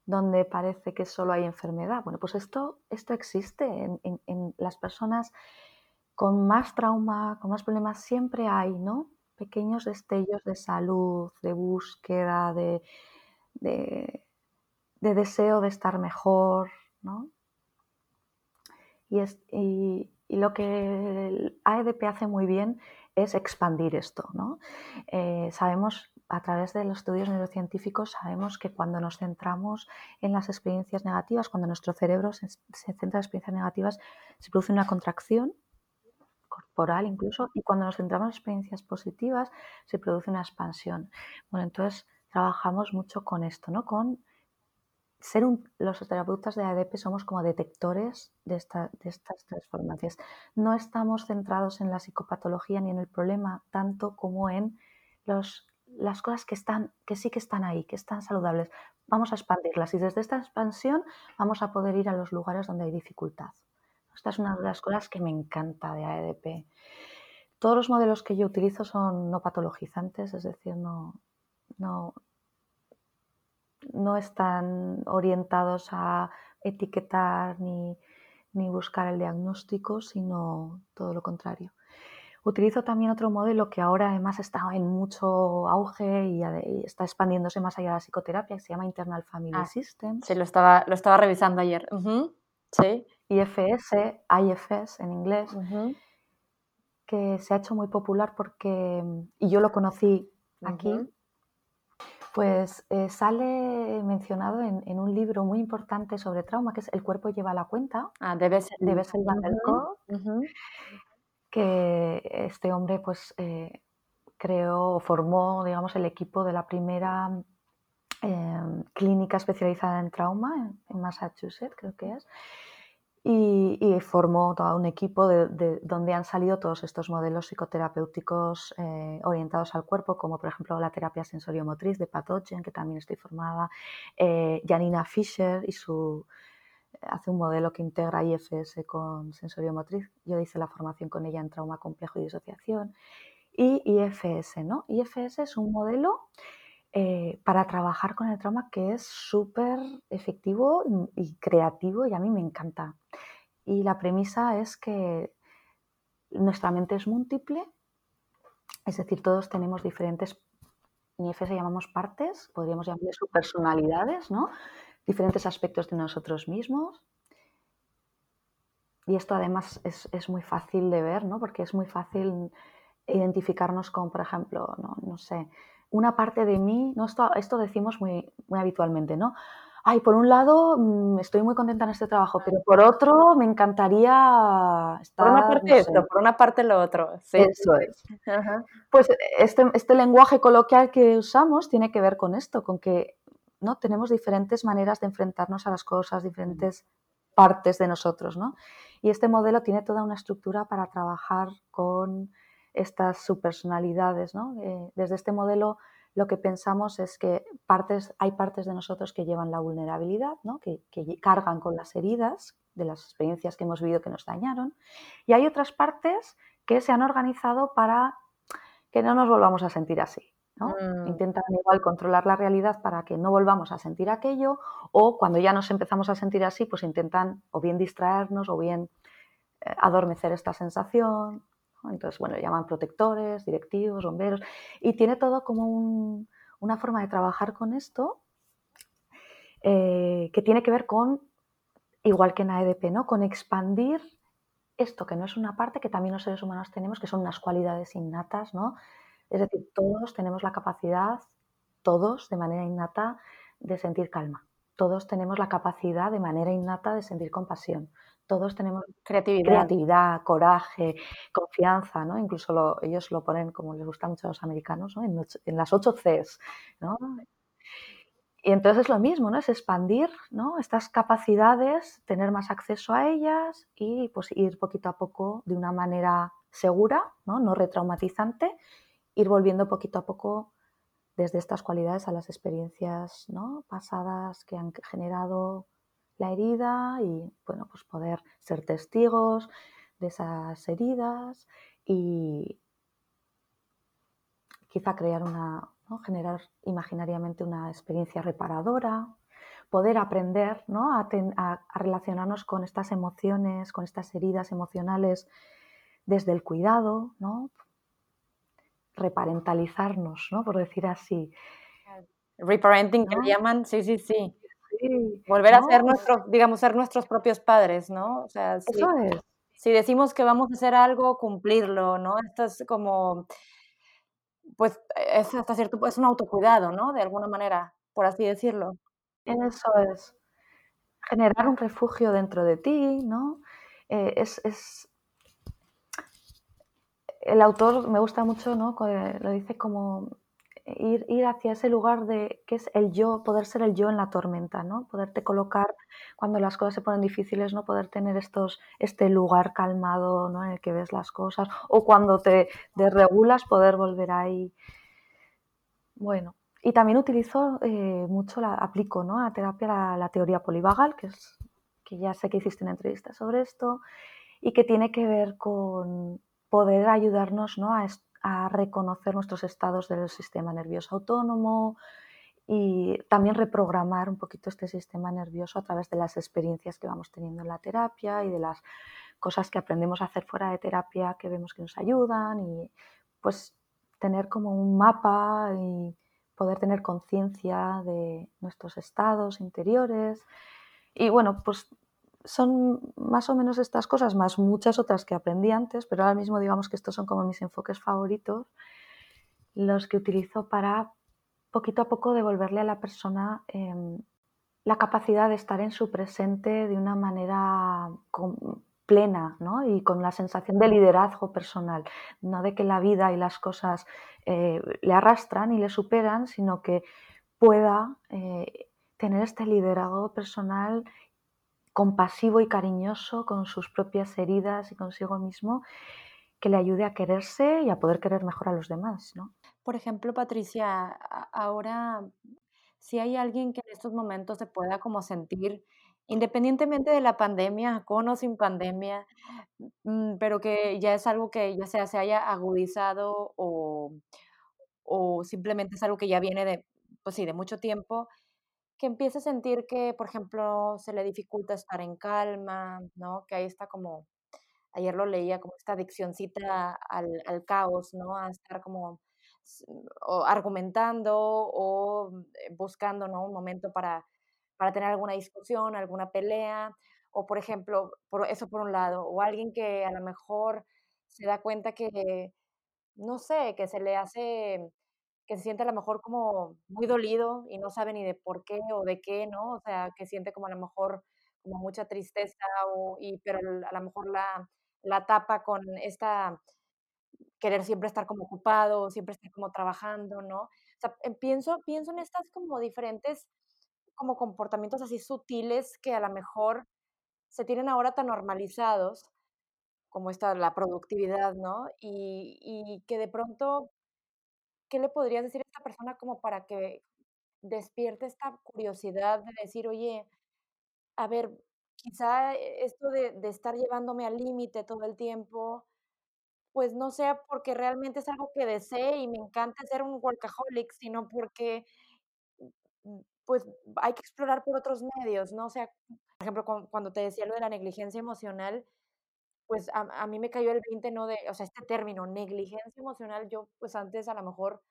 donde parece que solo hay enfermedad. Bueno, pues esto, esto existe en, en las personas con más trauma, con más problemas, siempre hay, ¿no? pequeños destellos de salud, de búsqueda, de, de, deseo de estar mejor, ¿no? Y, es, y, lo que el AEDP hace muy bien es expandir esto, ¿no? Eh, sabemos a través de los estudios neurocientíficos sabemos que cuando nos centramos en las experiencias negativas, cuando nuestro cerebro se, se centra en experiencias negativas, se produce una contracción corporal incluso, y cuando nos centramos en experiencias positivas se produce una expansión. Bueno, entonces trabajamos mucho con esto, ¿no? Con ser los terapeutas de ADP somos como detectores de, estas transformaciones. No estamos centrados en la psicopatología ni en el problema tanto como en las cosas que, están, que sí que están ahí, que están saludables. Vamos a expandirlas y desde esta expansión vamos a poder ir a los lugares donde hay dificultad. Esta es una de las cosas que me encanta de AEDP. Todos los modelos que yo utilizo son no patologizantes, es decir, no, no están orientados a etiquetar ni, ni buscar el diagnóstico, sino todo lo contrario. Utilizo también otro modelo que ahora además está en mucho auge y, está expandiéndose más allá de la psicoterapia, que se llama Internal Family ah, System. Sí, lo estaba, lo estaba revisando ayer. Sí. IFS, IFS en inglés, que se ha hecho muy popular porque, y yo lo conocí aquí, pues eh, sale mencionado en, un libro muy importante sobre trauma, que es El cuerpo lleva la cuenta, ah, de Bessel, de que este hombre pues eh, creó o formó, digamos, el equipo de la primera em, clínica especializada en trauma en Massachusetts, creo que es, y, formó todo un equipo de, donde han salido todos estos modelos psicoterapéuticos eh, orientados al cuerpo, como por ejemplo la terapia sensoriomotriz de Pathogen, que también estoy formada, eh, Janina Fischer y su hace un modelo que integra IFS con sensoriomotriz. Yo hice la formación con ella en trauma complejo y disociación. Y IFS, ¿no? IFS es un modelo eh, para trabajar con el trauma que es súper efectivo y, creativo y a mí me encanta. Y la premisa es que nuestra mente es múltiple, es decir, todos tenemos diferentes, en IFS llamamos partes, podríamos llamar personalidades, ¿no? diferentes aspectos de nosotros mismos. Y esto además es, es, muy fácil de ver, ¿no? porque es muy fácil identificarnos con, por ejemplo, no, no sé, una parte de mí, ¿no? esto, esto decimos muy, muy habitualmente, ¿no? Ay, por un lado mm, estoy muy contenta en este trabajo, pero por otro me encantaría estar... Por una parte esto, por una parte lo otro. Eso es. Pues este, este lenguaje coloquial que usamos tiene que ver con esto, con que ¿no? tenemos diferentes maneras de enfrentarnos a las cosas, diferentes partes de nosotros, ¿no? Y este modelo tiene toda una estructura para trabajar con estas subpersonalidades. ¿no? Eh, desde este modelo lo que pensamos es que partes, hay partes de nosotros que llevan la vulnerabilidad, ¿no? que, cargan con las heridas de las experiencias que hemos vivido que nos dañaron, y hay otras partes que se han organizado para que no nos volvamos a sentir así. ¿no? Mm. Intentan igual controlar la realidad para que no volvamos a sentir aquello, o cuando ya nos empezamos a sentir así, pues intentan o bien distraernos o bien eh, adormecer esta sensación. Entonces, bueno, llaman protectores, directivos, bomberos, y tiene todo como una forma de trabajar con esto eh, que tiene que ver con, igual que en AEDP, ¿no? con expandir esto que no es una parte que también los seres humanos tenemos, que son unas cualidades innatas, ¿no? Es decir, todos tenemos la capacidad, todos de manera innata, de sentir calma. Todos tenemos la capacidad de manera innata de sentir compasión. Todos tenemos creatividad, coraje, confianza, ¿no? Incluso ellos lo ponen, como les gusta mucho a los americanos, ¿no? en, en, las ocho Cs, ¿no? Y entonces es lo mismo, ¿no? Es expandir ¿no? estas capacidades, tener más acceso a ellas y pues ir poquito a poco de una manera segura, no, no retraumatizante, ir volviendo poquito a poco desde estas cualidades a las experiencias ¿no? pasadas que han generado la herida y bueno, pues poder ser testigos de esas heridas y quizá crear una, generar imaginariamente una experiencia reparadora, poder aprender ¿no? a, relacionarnos con estas emociones, con estas heridas emocionales desde el cuidado, ¿no? reparentalizarnos, ¿no? por decir así. Reparenting, que llaman, sí, sí, sí. Volver a ser nuestros, digamos, ser nuestros propios padres, ¿no? O sea, Eso es. Si decimos que vamos a hacer algo, cumplirlo, ¿no? Esto es como pues es hasta cierto es un autocuidado, ¿no? De alguna manera, por así decirlo. Eso es. Generar un refugio dentro de ti, ¿no? Eh, es, es, El autor me gusta mucho, ¿no? Lo dice como ir, ir hacia ese lugar de que es el yo, poder ser el yo en la tormenta, ¿no? Poderte colocar cuando las cosas se ponen difíciles, ¿no? Poder tener estos, este lugar calmado, ¿no? En el que ves las cosas. O cuando te desregulas, poder volver ahí. Bueno, y también utilizo eh, mucho, la, aplico ¿no? a terapia la, la, teoría polivagal, que, es, que ya sé que hiciste una entrevista sobre esto, y que tiene que ver con poder ayudarnos ¿no? a, a reconocer nuestros estados del sistema nervioso autónomo y también reprogramar un poquito este sistema nervioso a través de las experiencias que vamos teniendo en la terapia y de las cosas que aprendemos a hacer fuera de terapia que vemos que nos ayudan y pues tener como un mapa y poder tener conciencia de nuestros estados interiores. Y bueno, pues son más o menos estas cosas, más muchas otras que aprendí antes, pero ahora mismo digamos que estos son como mis enfoques favoritos, los que utilizo para poquito a poco devolverle a la persona em, la capacidad de estar en su presente de una manera plena ¿no? y con la sensación de liderazgo personal, no de que la vida y las cosas eh, le arrastran y le superan, sino que pueda eh, tener este liderazgo personal compasivo y cariñoso con sus propias heridas y consigo mismo, que le ayude a quererse y a poder querer mejor a los demás. ¿no? Por ejemplo, Patricia, ahora, si hay alguien que en estos momentos se pueda como sentir, independientemente de la pandemia, con o sin pandemia, mm, pero que ya es algo que ya sea se haya agudizado o, o simplemente es algo que ya viene de, pues sí, de mucho tiempo, que empiece a sentir que, por ejemplo, se le dificulta estar en calma, ¿no? Que ahí está como, ayer lo leía, como esta adiccióncita al, al caos, ¿no? A estar como argumentando o eh, buscando, ¿no? Un momento para, para tener alguna discusión, alguna pelea, o por ejemplo, por eso por un lado, o alguien que a lo mejor se da cuenta que, no sé, que se le hace que se siente a lo mejor como muy dolido y no sabe ni de por qué o de qué, ¿no? O sea, que siente como a lo mejor como mucha tristeza y, pero a lo mejor la, la tapa con esta querer siempre estar como ocupado, siempre estar como trabajando, ¿no? O sea, em, pienso, pienso en estas como diferentes como comportamientos así sutiles que a lo mejor se tienen ahora tan normalizados como esta, la productividad, ¿no? Y, y que de pronto ¿qué le podrías decir a esta persona como para que despierte esta curiosidad de decir, oye, a ver, quizá e, esto de, estar llevándome al límite todo el tiempo, pues no sea porque realmente es algo que desee y me encanta ser un workaholic, sino porque mm, pues hay que explorar por otros medios, ¿no? O sea, por ejemplo, cuando te decía lo de la negligencia emocional, pues a, a, mí me cayó el 20, ¿no? De, o sea, este término, negligencia emocional, yo pues antes a lo mejor,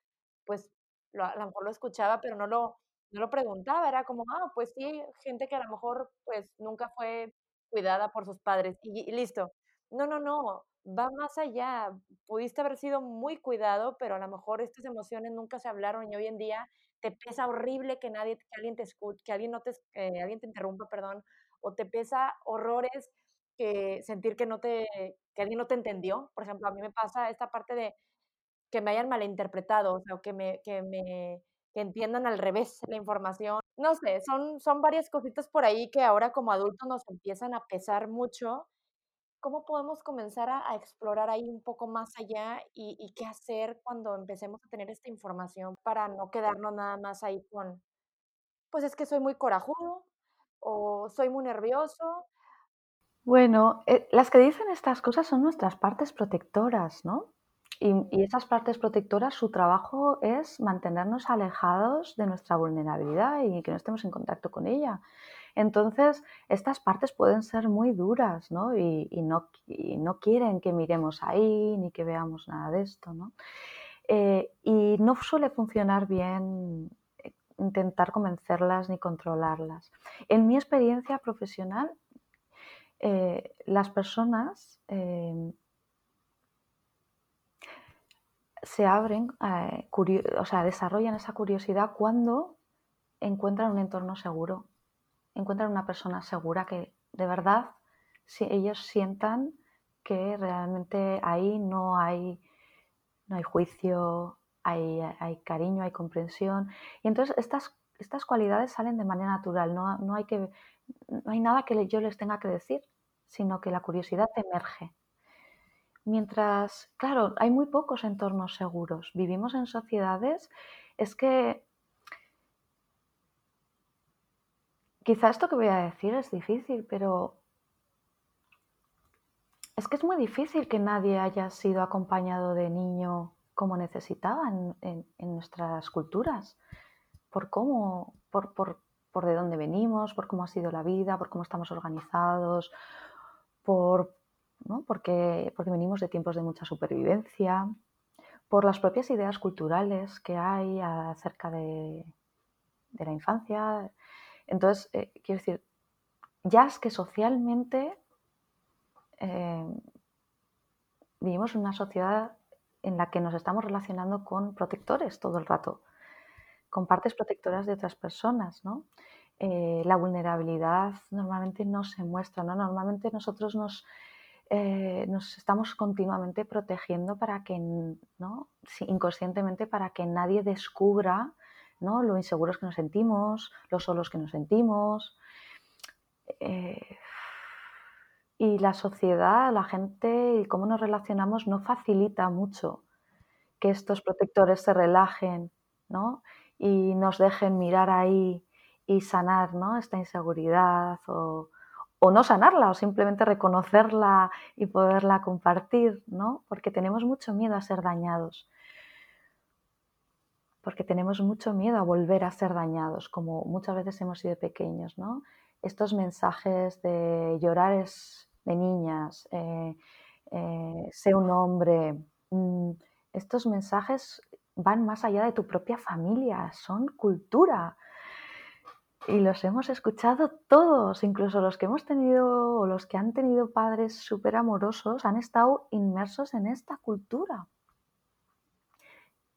pues a lo mejor lo escuchaba, pero no lo no lo preguntaba, era como, ah, pues sí, gente que a lo mejor, pues, nunca fue cuidada por sus padres y listo. No, no, no, va más allá. Pudiste haber sido muy cuidado, pero a lo mejor estas emociones nunca se hablaron y hoy en día te pesa horrible que nadie que alguien te escuche, que alguien no te que alguien te interrumpa, perdón, o te pesa horrores que sentir que no te que alguien no te entendió. Por ejemplo, a mí me pasa esta parte de que me hayan malinterpretado, o sea, que me que me que entiendan al revés la información. No sé, son son varias cositas por ahí que ahora como adultos nos empiezan a pesar mucho. ¿Cómo podemos comenzar a a explorar ahí un poco más allá y y qué hacer cuando empecemos a tener esta información para no quedarnos nada más ahí con, pues es que soy muy corajudo o soy muy nervioso? Bueno, eh, las que dicen estas cosas son nuestras partes protectoras, ¿no? Y, y esas partes protectoras, su trabajo es mantenernos alejados de nuestra vulnerabilidad y que no estemos en contacto con ella. Entonces, estas partes pueden ser muy duras, ¿no? Y, y no, no quieren que miremos ahí ni que veamos nada de esto, ¿no? Eh, y no suele funcionar bien eh, intentar convencerlas ni controlarlas. En mi experiencia profesional, eh, las personas eh, se abren, eh, o sea, desarrollan esa curiosidad cuando encuentran un entorno seguro, encuentran una persona segura que de verdad si ellos sientan que realmente ahí no hay, no hay juicio, hay, hay cariño, hay comprensión. Y entonces estas, estas cualidades salen de manera natural, no, no, hay que, no hay nada que yo les tenga que decir, sino que la curiosidad emerge. Mientras, claro, hay muy pocos entornos seguros. Vivimos en sociedades, es que quizá esto que voy a decir es difícil, pero es que es muy difícil que nadie haya sido acompañado de niño como necesitaba en, nuestras culturas, por cómo, por, por, por de dónde venimos, por cómo ha sido la vida, por cómo estamos organizados, por porque, porque venimos de tiempos de mucha supervivencia, por las propias ideas culturales que hay acerca de, la infancia. Entonces, eh, quiero decir, ya es que socialmente eh, vivimos en una sociedad en la que nos estamos relacionando con protectores todo el rato, con partes protectoras de otras personas, eh, la vulnerabilidad normalmente no se muestra, ¿no? Normalmente nosotros nos eh, nos estamos continuamente protegiendo para que, ¿no? inconscientemente, para que nadie descubra ¿no? lo inseguros que nos sentimos, lo solos que nos sentimos. Eh, y la sociedad, la gente y cómo nos relacionamos no facilita mucho que estos protectores se relajen ¿no? y nos dejen mirar ahí y sanar ¿no? esta inseguridad o, o no sanarla o simplemente reconocerla y poderla compartir, ¿no? Porque tenemos mucho miedo a ser dañados. Porque tenemos mucho miedo a volver a ser dañados, como muchas veces hemos sido pequeños, ¿no? Estos mensajes de llorar es de niñas, eh, eh, sé un hombre, mm, estos mensajes van más allá de tu propia familia, son cultura, y los hemos escuchado todos, incluso los que hemos tenido o los que han tenido padres súper amorosos, han estado inmersos en esta cultura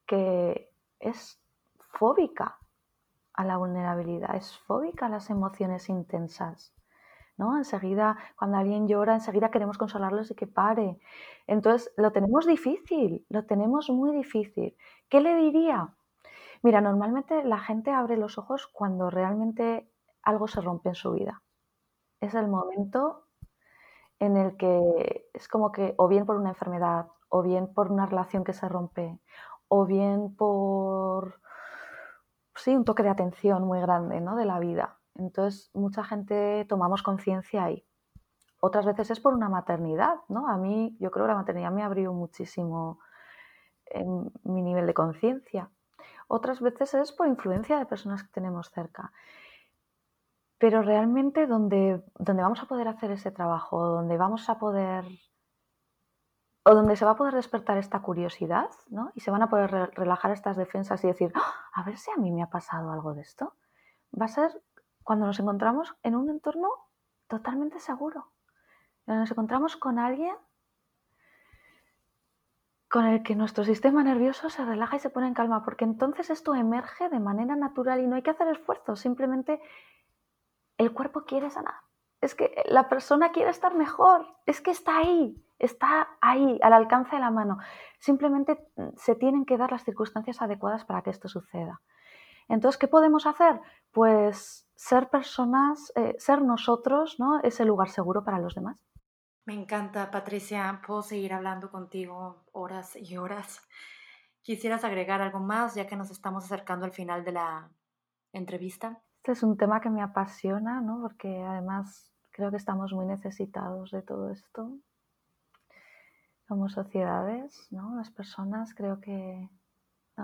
que es fóbica a la vulnerabilidad, es fóbica a las emociones intensas. ¿no? Enseguida, cuando alguien llora, enseguida queremos consolarlos y que pare. Entonces, lo tenemos difícil, lo tenemos muy difícil. ¿Qué le diría? Mira, normalmente la gente abre los ojos cuando realmente algo se rompe en su vida. Es el momento en el que es como que o bien por una enfermedad, o bien por una relación que se rompe, o bien por sí, un toque de atención muy grande ¿no? de la vida. Entonces, mucha gente tomamos conciencia ahí. Otras veces es por una maternidad, ¿no? A mí, yo creo que la maternidad me abrió muchísimo en mi nivel de conciencia otras veces es por influencia de personas que tenemos cerca. Pero realmente donde, donde vamos a poder hacer ese trabajo, donde vamos a poder o donde se va a poder despertar esta curiosidad, ¿no? Y se van a poder relajar estas defensas y decir, ¡Ah! a ver si a mí me ha pasado algo de esto. Va a ser cuando nos encontramos en un entorno totalmente seguro. Cuando nos encontramos con alguien con el que nuestro sistema nervioso se relaja y se pone en calma, porque entonces esto emerge de manera natural y no hay que hacer esfuerzo, simplemente el cuerpo quiere sanar. Es que la persona quiere estar mejor, es que está ahí, está ahí, al alcance de la mano. Simplemente mm, se tienen que dar las circunstancias adecuadas para que esto suceda. Entonces, ¿qué podemos hacer? Pues ser personas, eh, ser nosotros, ¿no? Ese lugar seguro para los demás. Me encanta, Patricia. Puedo seguir hablando contigo horas y horas. ¿Quisieras agregar algo más ya que nos estamos acercando al final de la entrevista? Este es un tema que me apasiona, ¿no? Porque además creo que estamos muy necesitados de todo esto. Como sociedades, ¿no? Las personas, creo que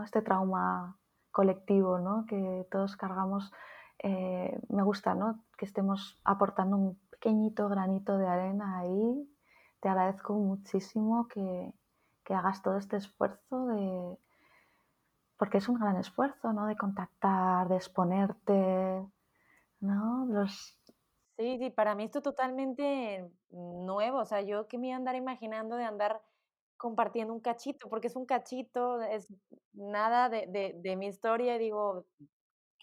este trauma colectivo, ¿no? Que todos cargamos, eh, me gusta, ¿no? Que estemos aportando un pequeñito granito de arena ahí. Te agradezco muchísimo que, que hagas todo este esfuerzo de, porque es un gran esfuerzo, ¿no? De contactar, de exponerte, ¿no? Los... Sí, sí, para mí esto es totalmente nuevo, o sea, yo que me iba a andar imaginando de andar compartiendo un cachito, porque es un cachito, es nada de, de, de mi historia y digo,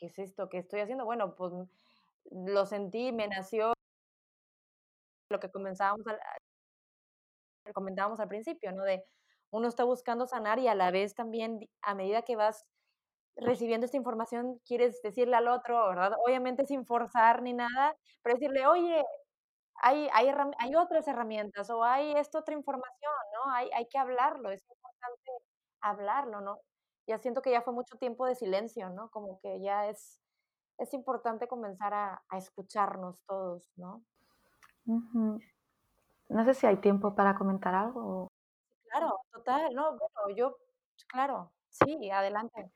¿qué es esto que estoy haciendo? Bueno, pues lo sentí, me nació lo que comenzábamos comentábamos al principio, ¿no? De uno está buscando sanar y a la vez también a medida que vas recibiendo esta información quieres decirle al otro, ¿verdad? Obviamente sin forzar ni nada, pero decirle, oye, hay, hay, hay otras herramientas o hay esta otra información, ¿no? Hay, hay que hablarlo, es importante hablarlo, ¿no? Ya siento que ya fue mucho tiempo de silencio, ¿no? Como que ya es, es importante comenzar a, a escucharnos todos, ¿no? No sé si hay tiempo para comentar algo. Claro, total, no, bueno, yo, claro, sí, adelante.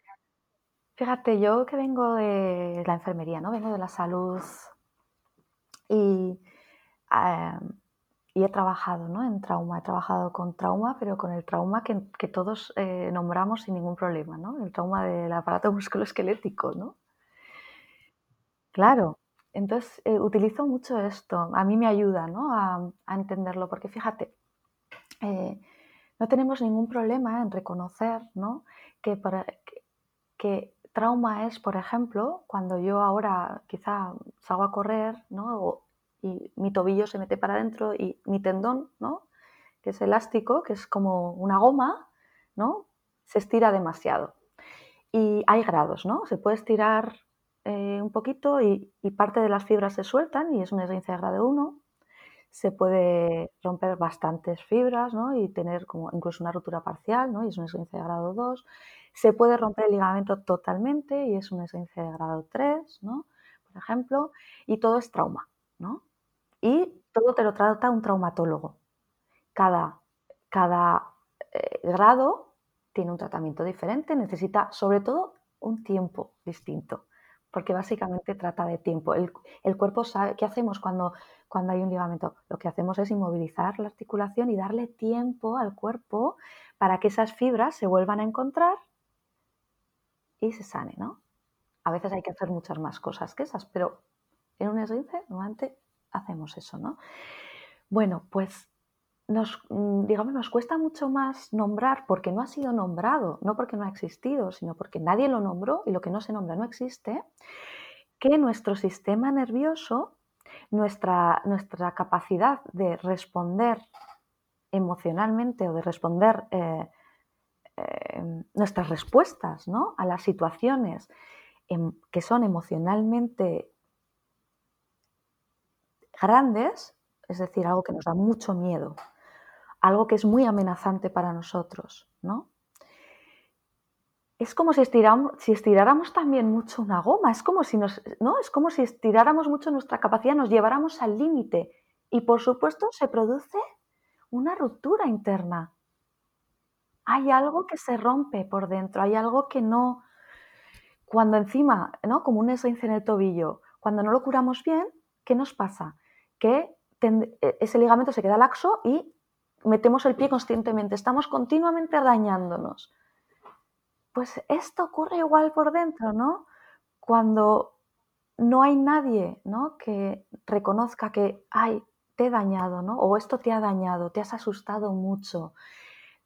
Fíjate, yo que vengo de la enfermería, ¿no? Vengo de la salud y, y he trabajado ¿no? en trauma, he trabajado con trauma, pero con el trauma que, todos eh, nombramos sin ningún problema, ¿no? El trauma del aparato musculoesquelético, ¿no? Claro, entonces, eh, utilizo mucho esto, a mí me ayuda ¿no? a, entenderlo, porque fíjate, eh, no tenemos ningún problema en reconocer ¿no? que, que, trauma es, por ejemplo, cuando yo ahora quizá salgo a correr ¿no? Y mi tobillo se mete para adentro y mi tendón, ¿no? que es elástico, que es como una goma, ¿no? se estira demasiado. Y hay grados, ¿no? Se puede estirar eh, un poquito y, parte de las fibras se sueltan y es un esguince de grado 1. Se puede romper bastantes fibras ¿no? y tener como incluso una rotura parcial ¿no? y es un esguince de grado 2. Se puede romper el ligamento totalmente y es un esguince de grado 3, ¿no? por ejemplo, y todo es trauma. ¿no? Y todo te lo trata un traumatólogo. Cada, cada eh, grado tiene un tratamiento diferente, necesita sobre todo un tiempo distinto porque básicamente trata de tiempo. El, cuerpo sabe, ¿qué hacemos cuando, cuando hay un ligamento? Lo que hacemos es inmovilizar la articulación y darle tiempo al cuerpo para que esas fibras se vuelvan a encontrar y se sane, ¿no? A veces hay que hacer muchas más cosas que esas, pero en un esguince normalmente hacemos eso, ¿no? Bueno, pues nos, mm, digamos, nos cuesta mucho más nombrar porque no ha sido nombrado, no porque no ha existido, sino porque nadie lo nombró y lo que no se nombra no existe, que nuestro sistema nervioso, nuestra, nuestra capacidad de responder emocionalmente o de responder eh, eh, nuestras respuestas ¿no? a las situaciones que son emocionalmente grandes, es decir, algo que nos da mucho miedo, algo que es muy amenazante para nosotros, ¿no? Es como si, estiramos, si estiráramos también mucho una goma, es como, si nos, ¿no? es como si estiráramos mucho nuestra capacidad, nos lleváramos al límite y por supuesto se produce una ruptura interna. Hay algo que se rompe por dentro, hay algo que no, cuando encima, ¿no? como un esguince en el tobillo, cuando no lo curamos bien, ¿qué nos pasa? Que ese ligamento se queda laxo y metemos el pie conscientemente, estamos continuamente dañándonos. Pues esto ocurre igual por dentro, ¿no? Cuando no hay nadie ¿no? que reconozca que, ay, te he dañado, ¿no? O esto te ha dañado, te has asustado mucho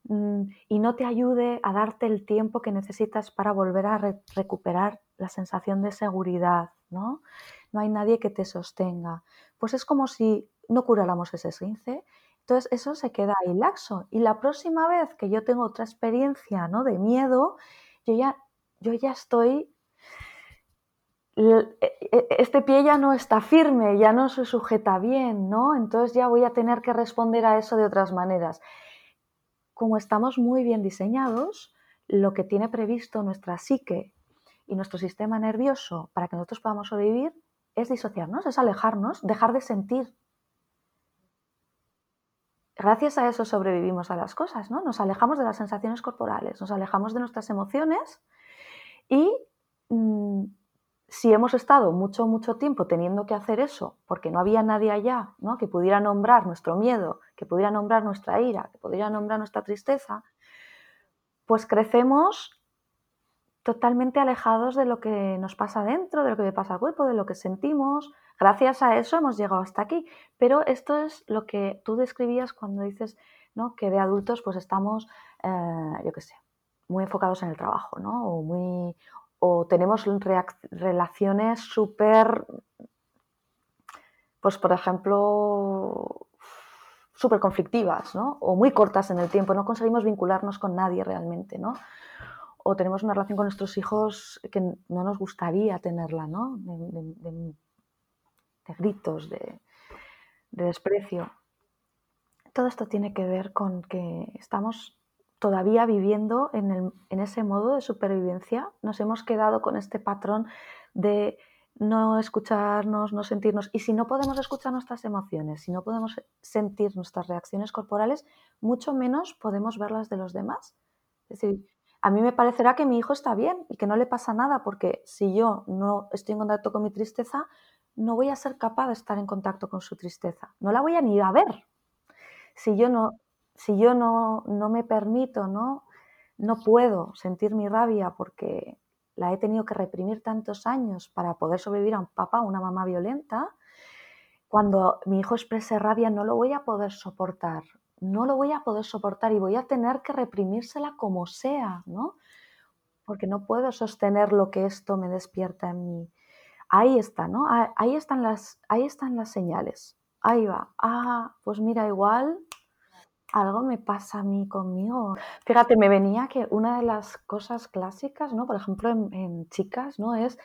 mm, y no te ayude a darte el tiempo que necesitas para volver a recuperar la sensación de seguridad, ¿no? No hay nadie que te sostenga. Pues es como si no curáramos ese esguince, entonces eso se queda ahí laxo. Y la próxima vez que yo tengo otra experiencia ¿no? de miedo, yo ya, yo ya estoy e, e, este pie ya no está firme, ya no se sujeta bien, ¿no? Entonces ya voy a tener que responder a eso de otras maneras. Como estamos muy bien diseñados, lo que tiene previsto nuestra psique y nuestro sistema nervioso para que nosotros podamos sobrevivir es disociarnos, es alejarnos, dejar de sentir. Gracias a eso sobrevivimos a las cosas, ¿no? Nos alejamos de las sensaciones corporales, nos alejamos de nuestras emociones y mm, si hemos estado mucho, mucho tiempo teniendo que hacer eso, porque no había nadie allá ¿no? que pudiera nombrar nuestro miedo, que pudiera nombrar nuestra ira, que pudiera nombrar nuestra tristeza, pues crecemos totalmente alejados de lo que nos pasa dentro, de lo que le pasa al cuerpo, de lo que sentimos. Gracias a eso hemos llegado hasta aquí. Pero esto es lo que tú describías cuando dices ¿no? que de adultos pues estamos, eh, yo qué sé, muy enfocados en el trabajo, ¿no? O muy, o tenemos relaciones súper, pues por ejemplo, súper conflictivas, ¿no? O muy cortas en el tiempo, no conseguimos vincularnos con nadie realmente, ¿no? O tenemos una relación con nuestros hijos que no nos gustaría tenerla, ¿no? De, gritos, de, de desprecio. Todo esto tiene que ver con que estamos todavía viviendo en, ese modo de supervivencia, nos hemos quedado con este patrón de no escucharnos, no sentirnos. Y si no podemos escuchar nuestras emociones, si no podemos sentir nuestras reacciones corporales, mucho menos podemos ver las de los demás. Es decir, a mí me parecerá que mi hijo está bien y que no le pasa nada, porque si yo no estoy en contacto con mi tristeza, no voy a ser capaz de estar en contacto con su tristeza. No la voy a ni a ver. Si yo no si yo no, me permito, ¿no? no puedo sentir mi rabia porque la he tenido que reprimir tantos años para poder sobrevivir a un papá o una mamá violenta, cuando mi hijo exprese rabia no lo voy a poder soportar, no lo voy a poder soportar y voy a tener que reprimírsela como sea, ¿no? Porque no puedo sostener lo que esto me despierta en mí. Ahí está, ¿no? Ahí están las, ahí están las señales. Ahí va. Ah, pues mira, igual algo me pasa a mí conmigo. Fíjate, me venía que una de las cosas clásicas, ¿no? Por ejemplo, en, chicas, ¿no? Es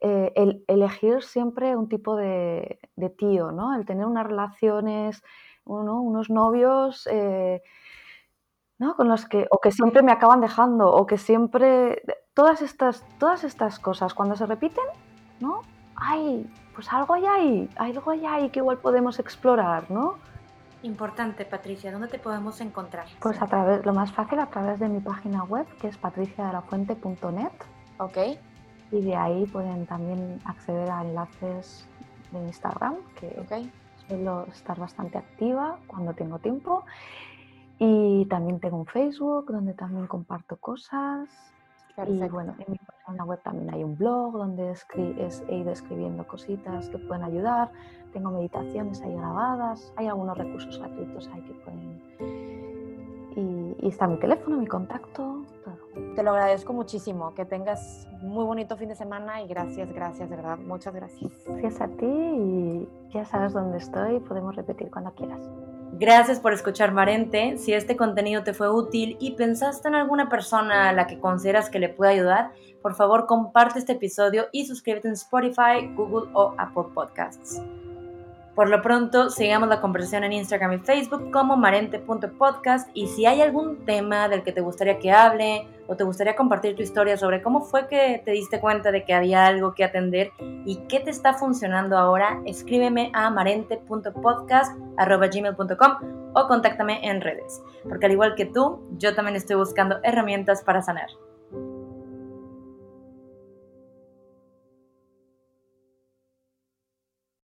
eh, el elegir siempre un tipo de, tío, ¿no? El tener unas relaciones, unos novios, eh, ¿no? Con los que, o que siempre me acaban dejando, o que siempre, todas estas, todas estas cosas, cuando se repiten, ¿no? Ay, pues algo hay ahí, algo hay ahí que igual podemos explorar, ¿no? Importante, Patricia, ¿dónde te podemos encontrar? Pues a través, lo más fácil a través de mi página web, que es patriciadelafuente.net. Ok. Y de ahí pueden también acceder a enlaces de Instagram, que okay. Suelo estar bastante activa cuando tengo tiempo. Y también tengo un Facebook donde también comparto cosas. Y bueno, en mi página web también hay un blog donde he ido escribiendo cositas que pueden ayudar. Tengo meditaciones ahí grabadas, hay algunos recursos gratuitos ahí que pueden... Y, está mi teléfono, mi contacto. Te lo agradezco muchísimo, que tengas muy bonito fin de semana y gracias, gracias, de verdad, muchas gracias. Gracias a ti y ya sabes dónde estoy, podemos repetir cuando quieras. Gracias por escuchar Marente. Si este contenido te fue útil y pensaste en alguna persona a la que consideras que le puede ayudar, por favor comparte este episodio y suscríbete en Spotify, Google o Apple Podcasts. Por lo pronto, sigamos la conversación en Instagram y Facebook como marente.podcast y si hay algún tema del que te gustaría que hable o te gustaría compartir tu historia sobre cómo fue que te diste cuenta de que había algo que atender y qué te está funcionando ahora, escríbeme a marente.podcast.gmail.com o contáctame en redes, porque al igual que tú, yo también estoy buscando herramientas para sanar.